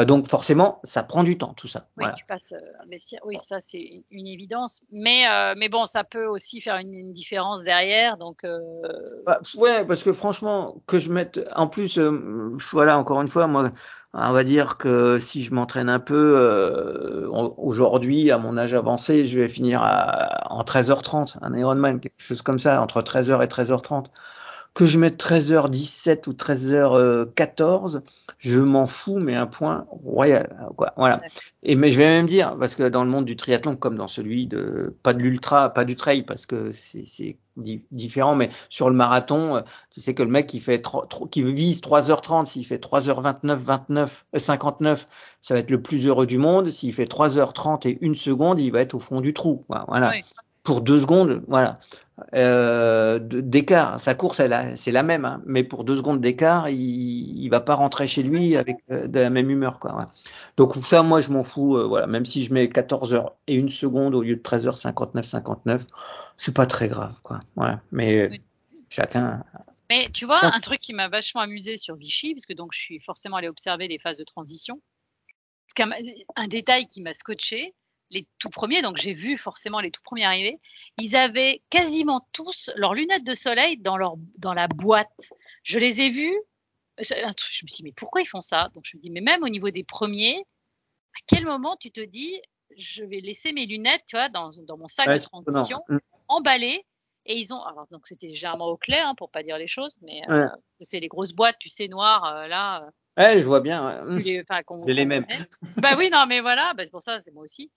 Donc forcément, ça prend du temps tout ça. Oui, Voilà. tu passes un vestiaire. Oui, ça c'est une- évidence. Mais, mais bon, ça peut aussi faire une, une différence derrière. Donc, euh, Bah, ouais, parce que franchement, que je mette, en plus, euh, voilà, encore une fois, moi, on va dire que si je m'entraîne un peu, euh, aujourd'hui, à mon âge avancé, je vais finir à, en 13h30, un Ironman, quelque chose comme ça, entre 13h et 13h30. Que je mette 13h17 ou 13h14, je m'en fous, mais un point royal, quoi. Voilà. Et mais je vais même dire, parce que dans le monde du triathlon, comme dans celui de, pas de l'ultra, pas du trail, parce que c'est c'est di- différent, mais sur le marathon, euh, tu sais que le mec qui fait qui vise 3h30, s'il fait 3h29, 29, euh, 59, ça va être le plus heureux du monde. S'il fait 3h30 et une seconde, il va être au fond du trou. Voilà. Voilà. Pour deux secondes, voilà. Euh, d'écart, sa course, elle c'est la même, hein, mais pour deux secondes d'écart, il, il va pas rentrer chez lui avec euh, de la même humeur, quoi. ouais. Donc ça, moi, je m'en fous. euh, voilà, même si je mets 14 heures et une seconde au lieu de 13 h 59, 59, c'est pas très grave, quoi. Voilà. Mais Oui. chacun. Mais tu vois, un truc qui m'a vachement amusé sur Vichy, parce que donc je suis forcément allée observer les phases de transition. M'a- Un détail qui m'a scotché, les tout premiers, donc j'ai vu forcément les tout premiers arriver, ils avaient quasiment tous leurs lunettes de soleil dans, leur, dans la boîte. Je les ai vus, c'est un truc, je me suis dit, mais pourquoi ils font ça? Donc je me dis, mais même au niveau des premiers, à quel moment tu te dis, je vais laisser mes lunettes, tu vois, dans, dans mon sac Ouais, de transition, non. emballées et ils ont alors donc c'était légèrement au clair hein, pour pas dire les choses mais euh, c'est les grosses boîtes tu sais noires euh, là euh, Ouais, je vois bien. ouais. tu les- mêmes. bah oui non mais voilà bah, c'est pour ça c'est moi aussi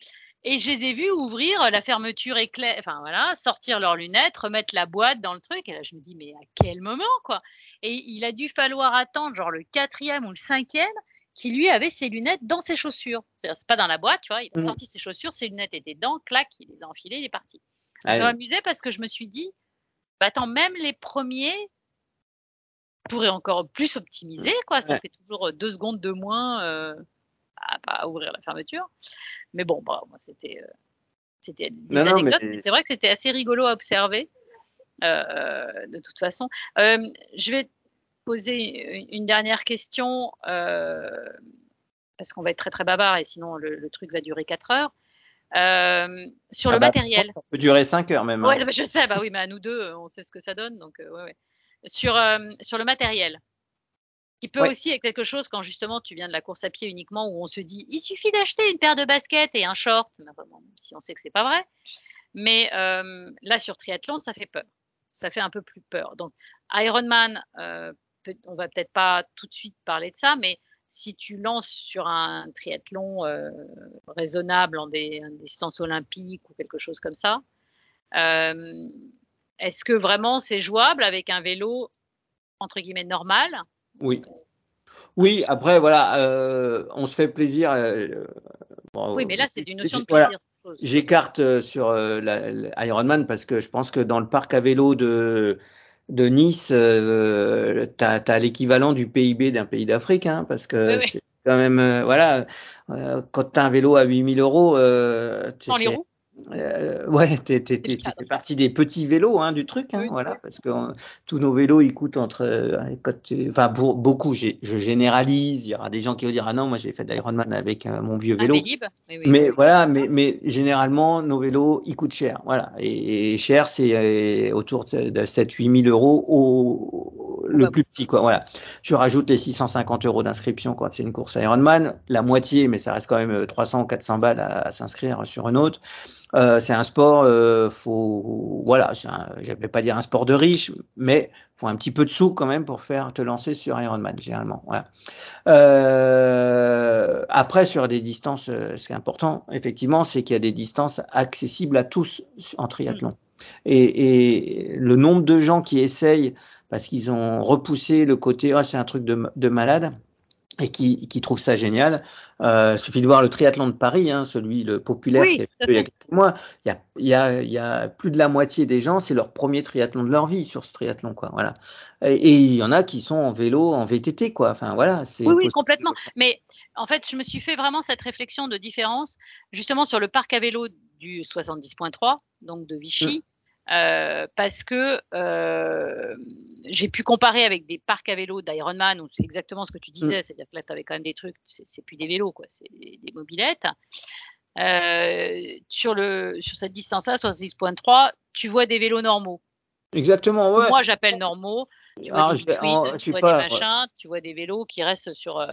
et je les ai vus ouvrir la fermeture éclair enfin voilà sortir leurs lunettes remettre la boîte dans le truc et là je me dis mais à quel moment quoi? Et il a dû falloir attendre genre le quatrième ou le cinquième qui lui avait ses lunettes dans ses chaussures c'est-à-dire c'est pas dans la boîte tu vois il a Mm. sorti ses chaussures ses lunettes étaient dedans clac il les a enfilées il est parti Ouais. ça m'amusait parce que je me suis dit, bah attends, même les premiers pourraient encore plus optimiser, quoi. Ça Ouais. fait toujours euh, deux secondes de moins. euh. pas, ouvrir la fermeture. Mais bon, bah, moi, c'était c'était des anecdotes. C'est vrai que c'était assez rigolo à observer. de toute façon, je vais poser une dernière question parce qu'on va être très très bavard et sinon le, truc va durer 4 heures. Euh, sur ah le bah, matériel. Ça peut durer 5 heures même. Hein. je sais, bah oui, mais à nous deux, on sait ce que ça donne. Donc, euh, ouais, ouais. Sur, euh, sur le matériel, qui peut aussi être quelque chose quand justement tu viens de la course à pied uniquement où on se dit il suffit d'acheter une paire de baskets et un short, si on sait que c'est pas vrai. Mais là sur triathlon, ça fait peur. Ça fait un peu plus peur. Donc Ironman, on va peut-être pas tout de suite parler de ça, mais si tu lances sur un triathlon euh, raisonnable en des, distances olympiques ou quelque chose comme ça, euh, est-ce que vraiment c'est jouable avec un vélo entre guillemets normal? Oui. Oui, après voilà, euh, on se fait plaisir. oui, mais là c'est une notion de plaisir. J'écarte sur l'Ironman parce que je pense que dans le parc à vélo de de Nice, euh, tu as, l'équivalent du PIB d'un pays d'Afrique, hein, parce que c'est quand même, euh, voilà, euh, quand tu as un vélo à 8000 euros, euh, les roues euh, ouais, tu fais partie des petits vélos hein, du truc, hein, voilà, parce que tous nos vélos ils coûtent entre, euh, enfin beaucoup, je généralise, il y aura des gens qui vont dire ah non moi j'ai fait de l'Ironman avec euh, mon vieux vélo, mais, voilà, mais, mais généralement nos vélos ils coûtent cher, voilà, et, cher c'est autour de 7-8 000 euros au, le bah plus petit quoi, voilà. Tu rajoutes les 650 euros d'inscription quand c'est une course Ironman, la moitié, mais ça reste quand même 300 400 balles à, à s'inscrire sur une autre. Euh, c'est un sport, euh, faut, voilà, je vais pas dire un sport de riche, mais faut un petit peu de sous quand même pour faire te lancer sur Ironman généralement. Voilà. Euh, après sur des distances, euh, ce qui est important, effectivement, c'est qu'il y a des distances accessibles à tous en triathlon. Et, et le nombre de gens qui essayent parce qu'ils ont repoussé le côté, oh, c'est un truc de, de malade et qui, qui trouvent ça génial. Euh, suffit de voir le triathlon de Paris, hein, celui le populaire qui a il y a quelques mois. Il y a, il y a, il y a plus de la moitié des gens, c'est leur premier triathlon de leur vie sur ce triathlon, quoi. Voilà. Et, et, il y en a qui sont en vélo, en VTT, quoi. Enfin voilà. Oui, oui, complètement. Mais en fait, je me suis fait vraiment cette réflexion de différence, justement sur le parc à vélo du 70.3, donc de Vichy. Mmh. Euh, parce que euh, j'ai pu comparer avec des parcs à vélo d'Ironman où c'est exactement ce que tu disais, mm. c'est-à-dire que là tu avais quand même des trucs, c'est plus des vélos quoi, c'est des, des, mobilettes. Euh, sur le sur cette distance-là, 70.3, tu vois des vélos normaux. Exactement, ouais. Moi j'appelle normaux. Tu vois, des, tu vois des machins, tu vois des vélos qui restent sur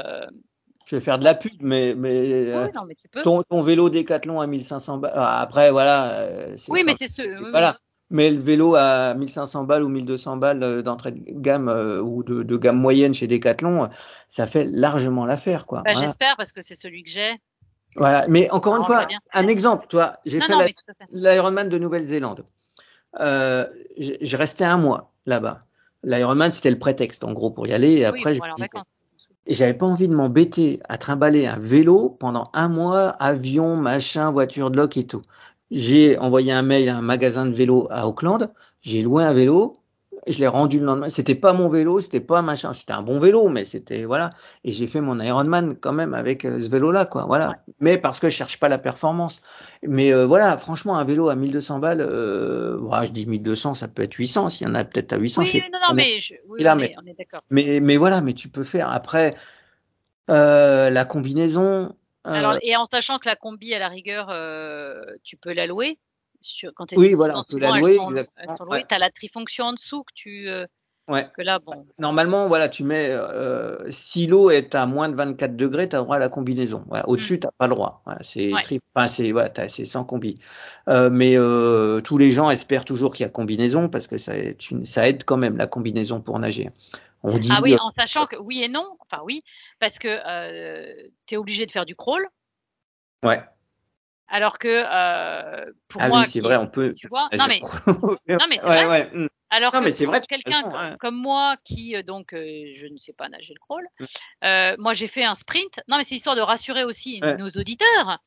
je vais faire de la pub, mais, mais, oui, non, mais tu peux. Ton, ton, vélo Décathlon à 1500 balles. Après, voilà. Oui, mais c'est ce. Voilà. Mais le vélo à 1500 balles ou 1200 balles euh, d'entrée de gamme euh, ou de, de, gamme moyenne chez Decathlon, ça fait largement l'affaire, quoi. Bah, J'espère parce que c'est celui que j'ai. Voilà. Mais encore une fois, un exemple, toi, j'ai fait l'Ironman de Nouvelle-Zélande. Euh, j'ai resté un mois là-bas. L'Ironman, c'était le prétexte, en gros, pour y aller. Et après, et j'avais pas envie de m'embêter à trimballer un vélo pendant un mois, avion, machin, voiture de loc et tout. J'ai envoyé un mail à un magasin de vélo à Auckland. J'ai loué un vélo. Je l'ai rendu le lendemain. C'était pas mon vélo, c'était pas machin. C'était un bon vélo, mais c'était voilà. Et j'ai fait mon Ironman quand même avec euh, ce vélo-là, quoi. Voilà. Mais parce que je cherche pas la performance. Mais euh, voilà, franchement, un vélo à 1200 balles, euh, je dis 1200, ça peut être 800. S'il y en a peut-être à 800. Oui, non, non, mais, je, oui, là, on, est, est d'accord. Mais, mais voilà, mais tu peux faire. Après, euh, la combinaison, alors, euh, et en sachant que la combi, à la rigueur, euh, tu peux la louer. Sur, quand oui, voilà, on peut la louer. Tu as la trifonction en dessous que tu. Euh, ouais. Que là, bon. Normalement, voilà, tu mets. Euh, si l'eau est à moins de 24 degrés, tu as droit à la combinaison. Voilà. Au-dessus, mm. tu n'as pas le droit. Voilà, c'est ouais. enfin, c'est voilà, sans combi. Euh, mais euh, tous les gens espèrent toujours qu'il y a combinaison parce que ça, ça aide quand même la combinaison pour nager ah oui, en sachant que oui et non, enfin oui, parce que euh, tu es obligé de faire du crawl. Ouais. Alors que euh, pour ah moi, oui, c'est vrai, on peut. Tu vois, non mais, *laughs* non mais c'est vrai. Ouais. Hmm. Alors non, que mais c'est vrai, quelqu'un comme, comme, moi qui euh, donc euh, je ne sais pas nager le crawl, hmm. euh, moi j'ai fait un sprint. Non mais c'est histoire de rassurer aussi nos auditeurs.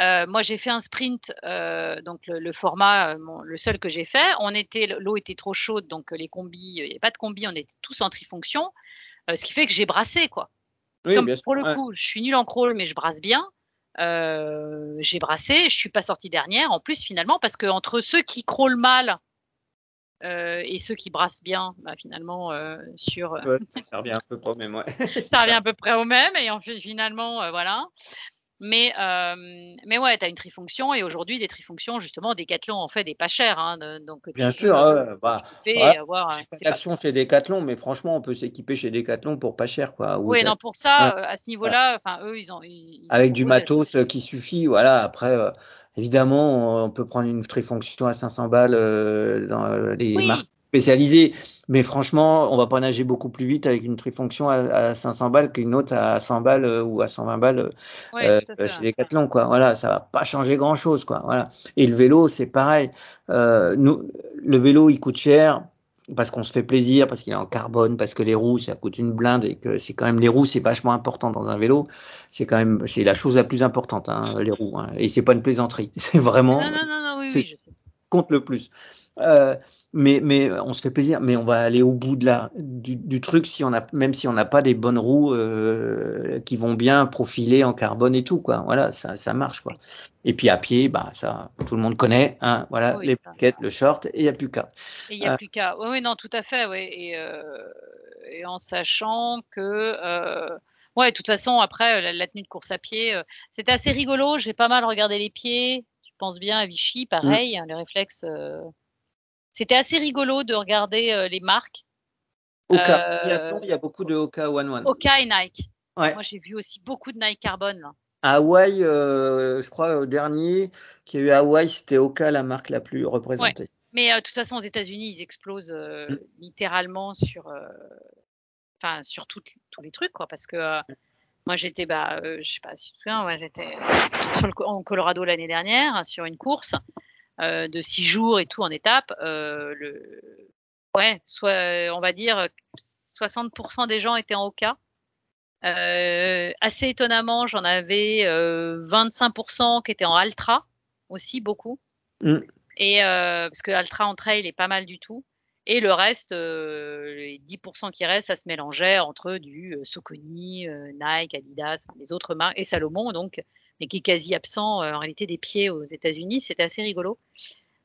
Euh, moi, j'ai fait un sprint, euh, donc le, le format, euh, mon, le seul que j'ai fait. On était, l'eau était trop chaude, donc les combis, il n'y avait pas de combi, on était tous en trifonction, ce qui fait que j'ai brassé, quoi. Comme pour le coup, je suis nul en crawl, mais je brasse bien. J'ai brassé, je suis pas sortie dernière. En plus, finalement, parce que entre ceux qui crawlent mal euh, et ceux qui brassent bien, bah, finalement, euh, sur. Ouais, ça revient à peu près au même, ouais. *laughs* ça revient *laughs* à peu près au même, et en fait, finalement, euh, voilà. Mais, euh, mais ouais, tu as une trifonction et aujourd'hui, des trifonctions, justement, Decathlon en fait des pas chers. Hein, de, donc, Bien sûr, ouais, bah, ouais, avoir, pas chez Decathlon, mais franchement, on peut s'équiper chez Decathlon pour pas cher. Quoi, oui, non, pour ça, ouais. à ce niveau-là, enfin, eux, ils ont. Ils, Avec du matos euh, qui suffit, voilà. Après, euh, évidemment, on peut prendre une trifonction à 500 balles euh, dans les oui. marques spécialisées. Mais franchement, on va pas nager beaucoup plus vite avec une trifonction à, à 500 balles qu'une autre à 100 balles euh, ou à 120 balles ouais, euh, chez Decathlon, quoi. Voilà, ça va pas changer grand chose, quoi. Voilà. Et le vélo, c'est pareil. Euh, nous, le vélo, il coûte cher parce qu'on se fait plaisir, parce qu'il est en carbone, parce que les roues, ça coûte une blinde et que c'est quand même les roues, c'est vachement important dans un vélo. C'est quand même, c'est la chose la plus importante, hein, les roues. Hein. Et c'est pas une plaisanterie. *laughs* C'est vraiment, non, non, non, non oui, c'est oui, compte le plus. Euh, mais, mais on se fait plaisir, mais on va aller au bout de la, du, du truc si on a, même si on n'a pas des bonnes roues euh, qui vont bien profiler en carbone et tout, quoi. Voilà, ça, ça marche, quoi. Et puis à pied, bah ça, tout le monde connaît, hein. Voilà, Oui, les plaquettes, le short, et il n'y a plus qu'à. Et il n'y a Euh, plus qu'à. Oui, oui, non, tout à fait, oui. Et, euh, et en sachant que, euh, ouais, de toute façon, après, la, la tenue de course à pied, c'était assez rigolo. J'ai pas mal regardé les pieds. Je pense bien à Vichy, pareil, hein, les réflexes. C'était assez rigolo de regarder euh, les marques. Oka, Euh, il y a beaucoup de Oka One One. Oka et Nike. Ouais. Moi, j'ai vu aussi beaucoup de Nike Carbone, là. À Hawaï, euh, je crois au dernier qu'il y a eu à Hawaï, c'était Oka la marque la plus représentée. Mais euh, de toute façon, aux États-Unis, ils explosent euh, Mm. littéralement sur, euh, enfin, sur tout- tous les trucs, quoi. Parce que euh, moi, j'étais, bah, euh, je sais pas si tu te souviens, moi, j'étais sur le, co- en Colorado l'année dernière sur une course euh, de six jours et tout en étape. Euh, le, ouais, soit, on va dire, 60% des gens étaient en Oka. Euh, assez étonnamment, j'en avais euh, 25% qui étaient en Altra, aussi beaucoup. Mm. Et euh, parce que Altra en trail est pas mal du tout. Et le reste, euh, les 10% qui restent, ça se mélangeait entre du euh, euh, Nike, Adidas, les autres marques, et Salomon, donc, mais qui est quasi absent euh, en réalité des pieds aux États-Unis. C'était assez rigolo.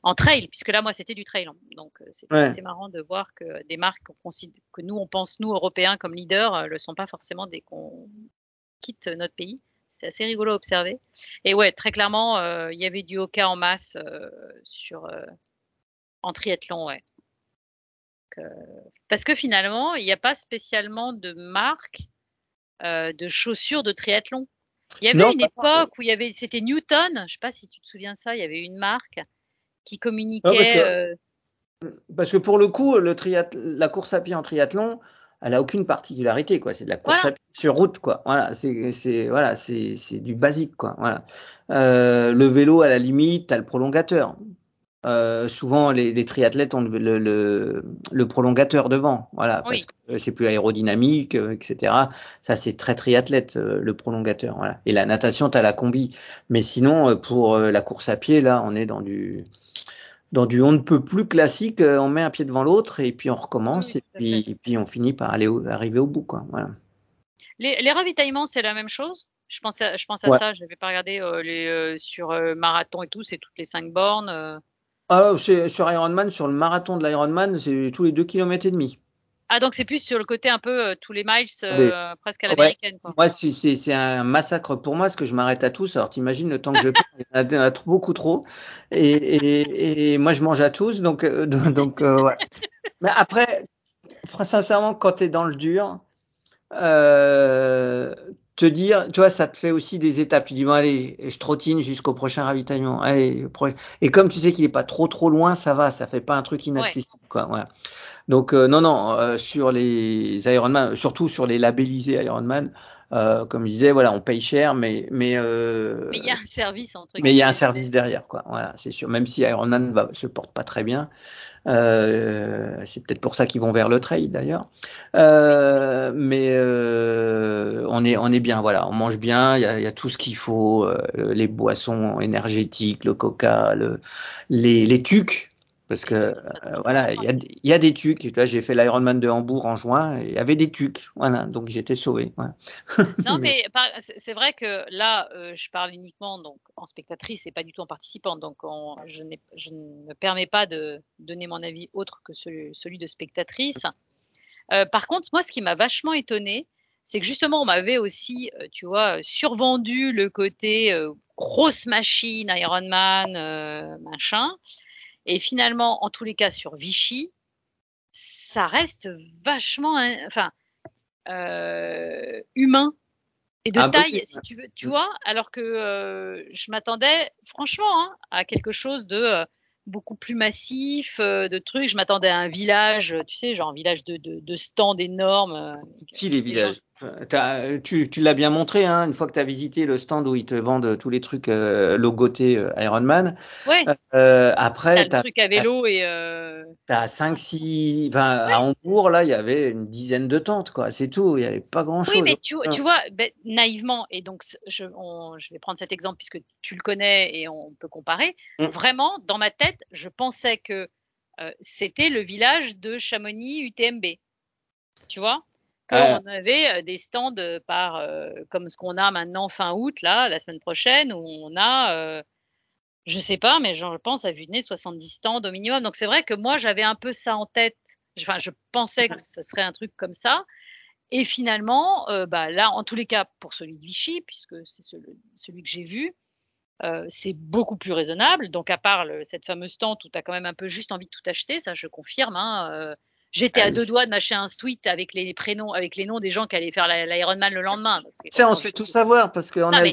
En trail, puisque là, moi, c'était du trail. hein. Donc, euh, Ouais. assez marrant de voir que des marques que nous, on pense, nous, Européens, comme leaders, euh, le sont pas forcément dès qu'on quitte notre pays. C'était assez rigolo à observer. Et ouais, très clairement, euh, il y avait du Oka en masse euh, sur euh, en triathlon, ouais. Donc, euh, parce que finalement, il n'y a pas spécialement de marque euh, de chaussures de triathlon. Il y avait Non, une époque où il y avait, c'était Newton, je sais pas si tu te souviens de ça, il y avait une marque qui communiquait. Ouais, parce que- euh, Parce que pour le coup, le triath- la course à pied en triathlon, elle a aucune particularité, quoi. C'est de la course Voilà. à pied sur route, quoi. Voilà, c'est, c'est, voilà, c'est, c'est du basique, quoi. Voilà. Euh, le vélo, à la limite, t'as le prolongateur. Euh, souvent, les, les triathlètes ont le, le, le, le prolongateur devant, voilà, Oui. parce que c'est plus aérodynamique, euh, etc. Ça, c'est très triathlète, euh, le prolongateur, voilà. Et la natation, t'as la combi. Mais sinon, pour la course à pied, là, on est dans du, dans du on ne peut plus classique, on met un pied devant l'autre et puis on recommence Oui, et puis, et puis on finit par aller au- arriver au bout, quoi. Voilà. Les, les ravitaillements, c'est la même chose? Je pense à, je pense à Ouais. ça. Je n'avais pas regardé euh, les, euh, sur euh, marathon et tout. C'est toutes les cinq bornes. Ah, sur Ironman, sur le marathon de l'Ironman, c'est tous les deux kilomètres et demi. Ah, donc c'est plus sur le côté un peu euh, tous les miles, euh, presque à Ouais. l'américaine. quoi. Moi, c'est- un massacre pour moi parce que je m'arrête à tous. Alors, t'imagines le temps que je *laughs* perds, il y en a- beaucoup trop. Et, et, et moi, je mange à tous. Donc, euh, *laughs* donc ouais. Mais après, sincèrement, quand tu es dans le dur, te dire, tu vois, ça te fait aussi des étapes. Tu dis, bon, allez, je trottine jusqu'au prochain ravitaillement. Allez, pro- et comme tu sais qu'il est pas trop trop loin, ça va, ça fait pas un truc inaccessible, quoi. Voilà. Donc euh, non, non, euh, sur les Ironman, surtout sur les labellisés Ironman, euh, comme je disais, voilà, on paye cher, mais mais euh, il y a un service entre mais il y a un service derrière, quoi. Voilà, c'est sûr. Même si Ironman va, se porte pas très bien, euh, c'est peut-être pour ça qu'ils vont vers le trail d'ailleurs. Euh, mais euh, on est on est bien, voilà, on mange bien. Il y a, tout ce qu'il faut, les boissons énergétiques, le coca, le, les les tucs. Parce que euh, voilà, il y a, y a, des tucs. J'ai fait l'Ironman de Hambourg en juin, et il y avait des tucs. Voilà, donc j'étais sauvé. Voilà. *laughs* non, mais, c'est vrai que là, euh, je parle uniquement donc en spectatrice et pas du tout en participante. Donc je, je, ne me permets pas de donner mon avis autre que celui, celui de spectatrice. Euh, par contre, moi, ce qui m'a vachement étonné, c'est que justement, on m'avait aussi, tu vois, survendu le côté grosse machine, Ironman, machin. Et finalement, en tous les cas, sur Vichy, ça reste vachement, hein, enfin, humain et de ah, taille, si tu veux, tu vois. Alors que je m'attendais, franchement, hein, à quelque chose de beaucoup plus massif, de trucs. Je m'attendais à un village, tu sais, genre un village de, de, de stands énormes. si les villages. Tu, tu l'as bien montré, hein, une fois que tu as visité le stand où ils te vendent tous les trucs euh, logotés euh, Ironman. Ouais. Euh, après, tu as. truc à vélo et. Tu as 5, 6. Enfin, à Hambourg, là, il y avait une dizaine de tentes, quoi. C'est tout. Il n'y avait pas grand-chose. Oui, mais tu, tu vois, ben, naïvement, et donc je, je, vais prendre cet exemple puisque tu le connais et on peut comparer. Mm. Vraiment, dans ma tête, je pensais que euh, c'était le village de Chamonix UTMB. Tu vois? On avait euh, des stands euh, par euh, comme ce qu'on a maintenant fin août là la semaine prochaine où on a euh, je sais pas mais je pense à vue de nez 70 stands au minimum. Donc c'est vrai que moi j'avais un peu ça en tête. Enfin je pensais que ce serait un truc comme ça. Et finalement euh, bah là en tous les cas pour celui de Vichy puisque c'est celui, que j'ai vu euh, c'est beaucoup plus raisonnable. Donc à part le, cette fameuse tente où tu as quand même un peu juste envie de tout acheter ça je confirme hein, J'étais à deux doigts de m'acheter un tweet avec les prénoms, avec les noms des gens qui allaient faire l'Ironman le lendemain. Ça, on se fait tout savoir parce qu'on a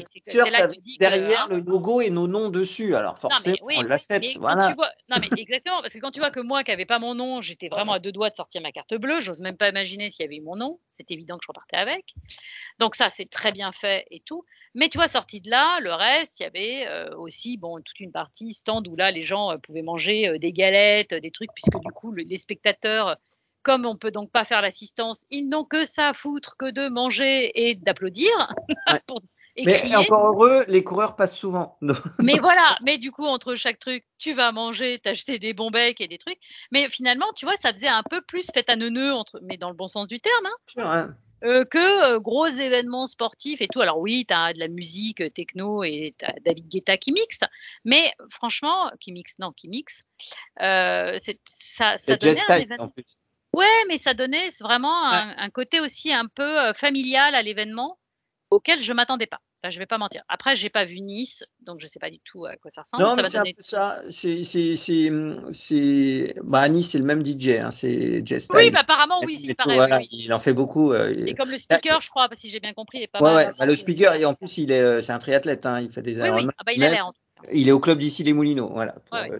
derrière le logo et nos noms dessus. Alors forcément, on l'achète. Voilà. non mais exactement, parce que quand tu vois que moi qui n'avais pas mon nom, j'étais vraiment à deux doigts de sortir ma carte bleue. J'ose même pas imaginer s'il y avait eu mon nom. C'est évident que je repartais avec. Donc ça, c'est très bien fait et tout. Mais tu vois, sorti de là, le reste, il y avait euh, aussi bon toute une partie stand où là les gens euh, pouvaient manger euh, des galettes, des trucs, puisque du coup les spectateurs comme on peut donc pas faire l'assistance, ils n'ont que ça à foutre que de manger et d'applaudir. *laughs* mais encore heureux, les coureurs passent souvent. *laughs* mais voilà, mais du coup, entre chaque truc, tu vas manger, t'acheter des bons becs et des trucs. Mais finalement, tu vois, ça faisait un peu plus fête à neuneu, entre, mais dans le bon sens du terme. Hein. Euh, que euh, gros événements sportifs et tout. Alors oui, tu as de la musique euh, techno et tu as David Guetta qui mixe, mais franchement, qui mixe, non, qui mixe, ça, ça donnait un événement. Ouais, mais ça donnait vraiment un, côté aussi un peu euh, familial à l'événement auquel je m'attendais pas. Là, je vais pas mentir. Après, j'ai pas vu Nice, donc je sais pas du tout à quoi ça ressemble. Non, ça mais c'est un peu ça. C'est, c'est, c'est, c'est, bah, Nice, c'est le même DJ, hein, c'est Jess Oui, bah, apparemment, oui. Voilà, oui. Il en fait beaucoup. Euh, et comme le speaker, je crois, si j'ai bien compris, est pas ouais, mal. Ouais, bah, le speaker, et en plus, il est, euh, c'est un triathlète, hein, il fait des oui, oui. Ah, bah, il a l'air, en tout il est au club d'ici les Moulineaux, voilà. Ouais,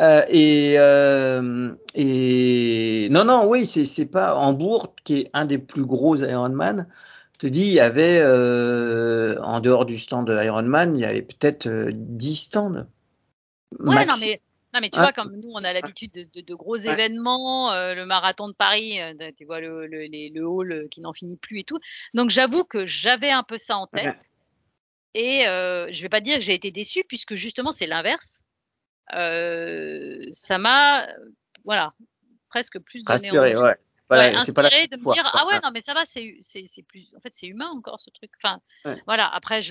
euh, et, euh, et non, non, oui, c'est pas Hambourg qui est un des plus gros Ironman. Je te dis, il y avait euh, en dehors du stand de Ironman, il y avait peut-être euh, 10 stands. Ouais, non mais non mais tu vois, comme nous, on a l'habitude de, de, de, gros événements, euh, le marathon de Paris, euh, tu vois le, le, le hall qui n'en finit plus et tout. Donc j'avoue que j'avais un peu ça en tête. Et euh, je vais pas dire que j'ai été déçue puisque justement c'est l'inverse. Euh, ça m'a, voilà, presque plus donné envie. Ouais. Voilà, ouais, inspiré de me dire ah ouais non mais ça va c'est c'est c'est plus en fait c'est humain encore ce truc enfin ouais. voilà après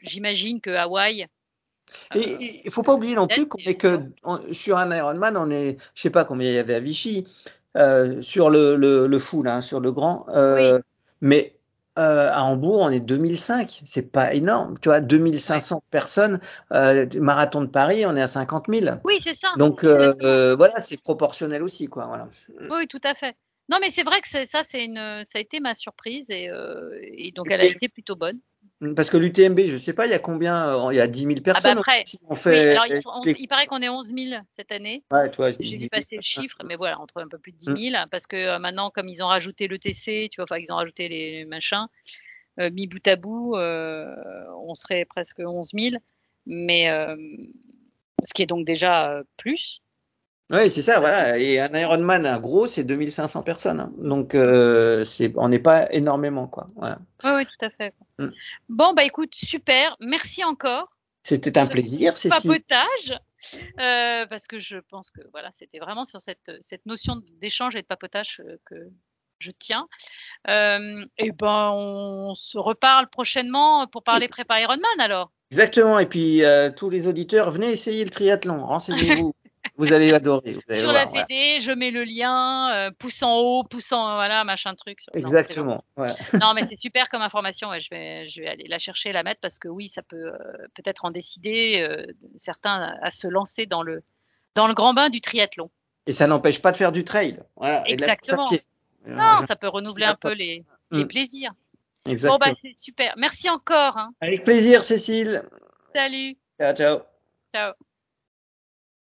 j'imagine que Hawaï et euh, il faut pas oublier non plus qu'on est que on, sur un Ironman on est je sais pas combien il y avait à Vichy euh, sur le le, le full hein, sur le grand euh, oui. mais euh, à Hambourg, on est 2005. C'est pas énorme. Tu vois, 2500 ouais. personnes. Euh, marathon de Paris, on est à 50 000. Oui, c'est ça. Donc, euh, voilà, c'est proportionnel aussi, quoi. Voilà. Oui, tout à fait. Non, mais c'est vrai que ça, c'est une, ça a été ma surprise et, et donc elle a été plutôt bonne. Parce que l'UTMB, je sais pas, il y a combien euh, Il y a 10 000 personnes. Ah bah après, on fait, oui, alors, on, il paraît qu'on est 11 000 cette année. Ouais, toi, J'ai vu passer le chiffre, mais voilà, entre un peu plus de 10 000, mmh. parce que euh, maintenant, comme ils ont rajouté le TC, tu vois, enfin, ils ont rajouté les machins, euh, mis bout à bout, euh, on serait presque 11 000, mais euh, ce qui est donc déjà plus. Oui, c'est ça, voilà. Et un Ironman, un gros, c'est 2500 personnes. Hein. Donc, euh, c'est, on n'est pas énormément, quoi. Voilà. Oui, oui, tout à fait. Mm. Bon, bah écoute, super. Merci encore. C'était un plaisir, c'est Papotage. euh, parce que je pense que voilà, c'était vraiment sur cette, cette notion d'échange et de papotage euh, que je tiens. Euh, et ben, on se reparle prochainement pour parler prépa Ironman alors. Exactement. Et puis tous les auditeurs, venez essayer le triathlon. *laughs* Renseignez-vous. Vous allez adorer. Vous allez Sur voir, la Fédé, je mets le lien, euh, pouce en haut, pouce en voilà, machin truc. Sur... ouais. Non, Exactement. ouais. Non, mais c'est super comme information. Ouais, je vais, je vais aller la chercher, la mettre parce que oui, ça peut euh, peut-être en décider euh, certains à se lancer dans le dans le grand bain du triathlon. Et ça n'empêche pas de faire du trail. Voilà. Et de la course à Exactement. Non, ça peut renouveler un peu les, les Mm. plaisirs. Bon Exactement. bah c'est super. Merci encore. Hein. Avec plaisir, Cécile. Salut. Ciao, ciao. Ciao.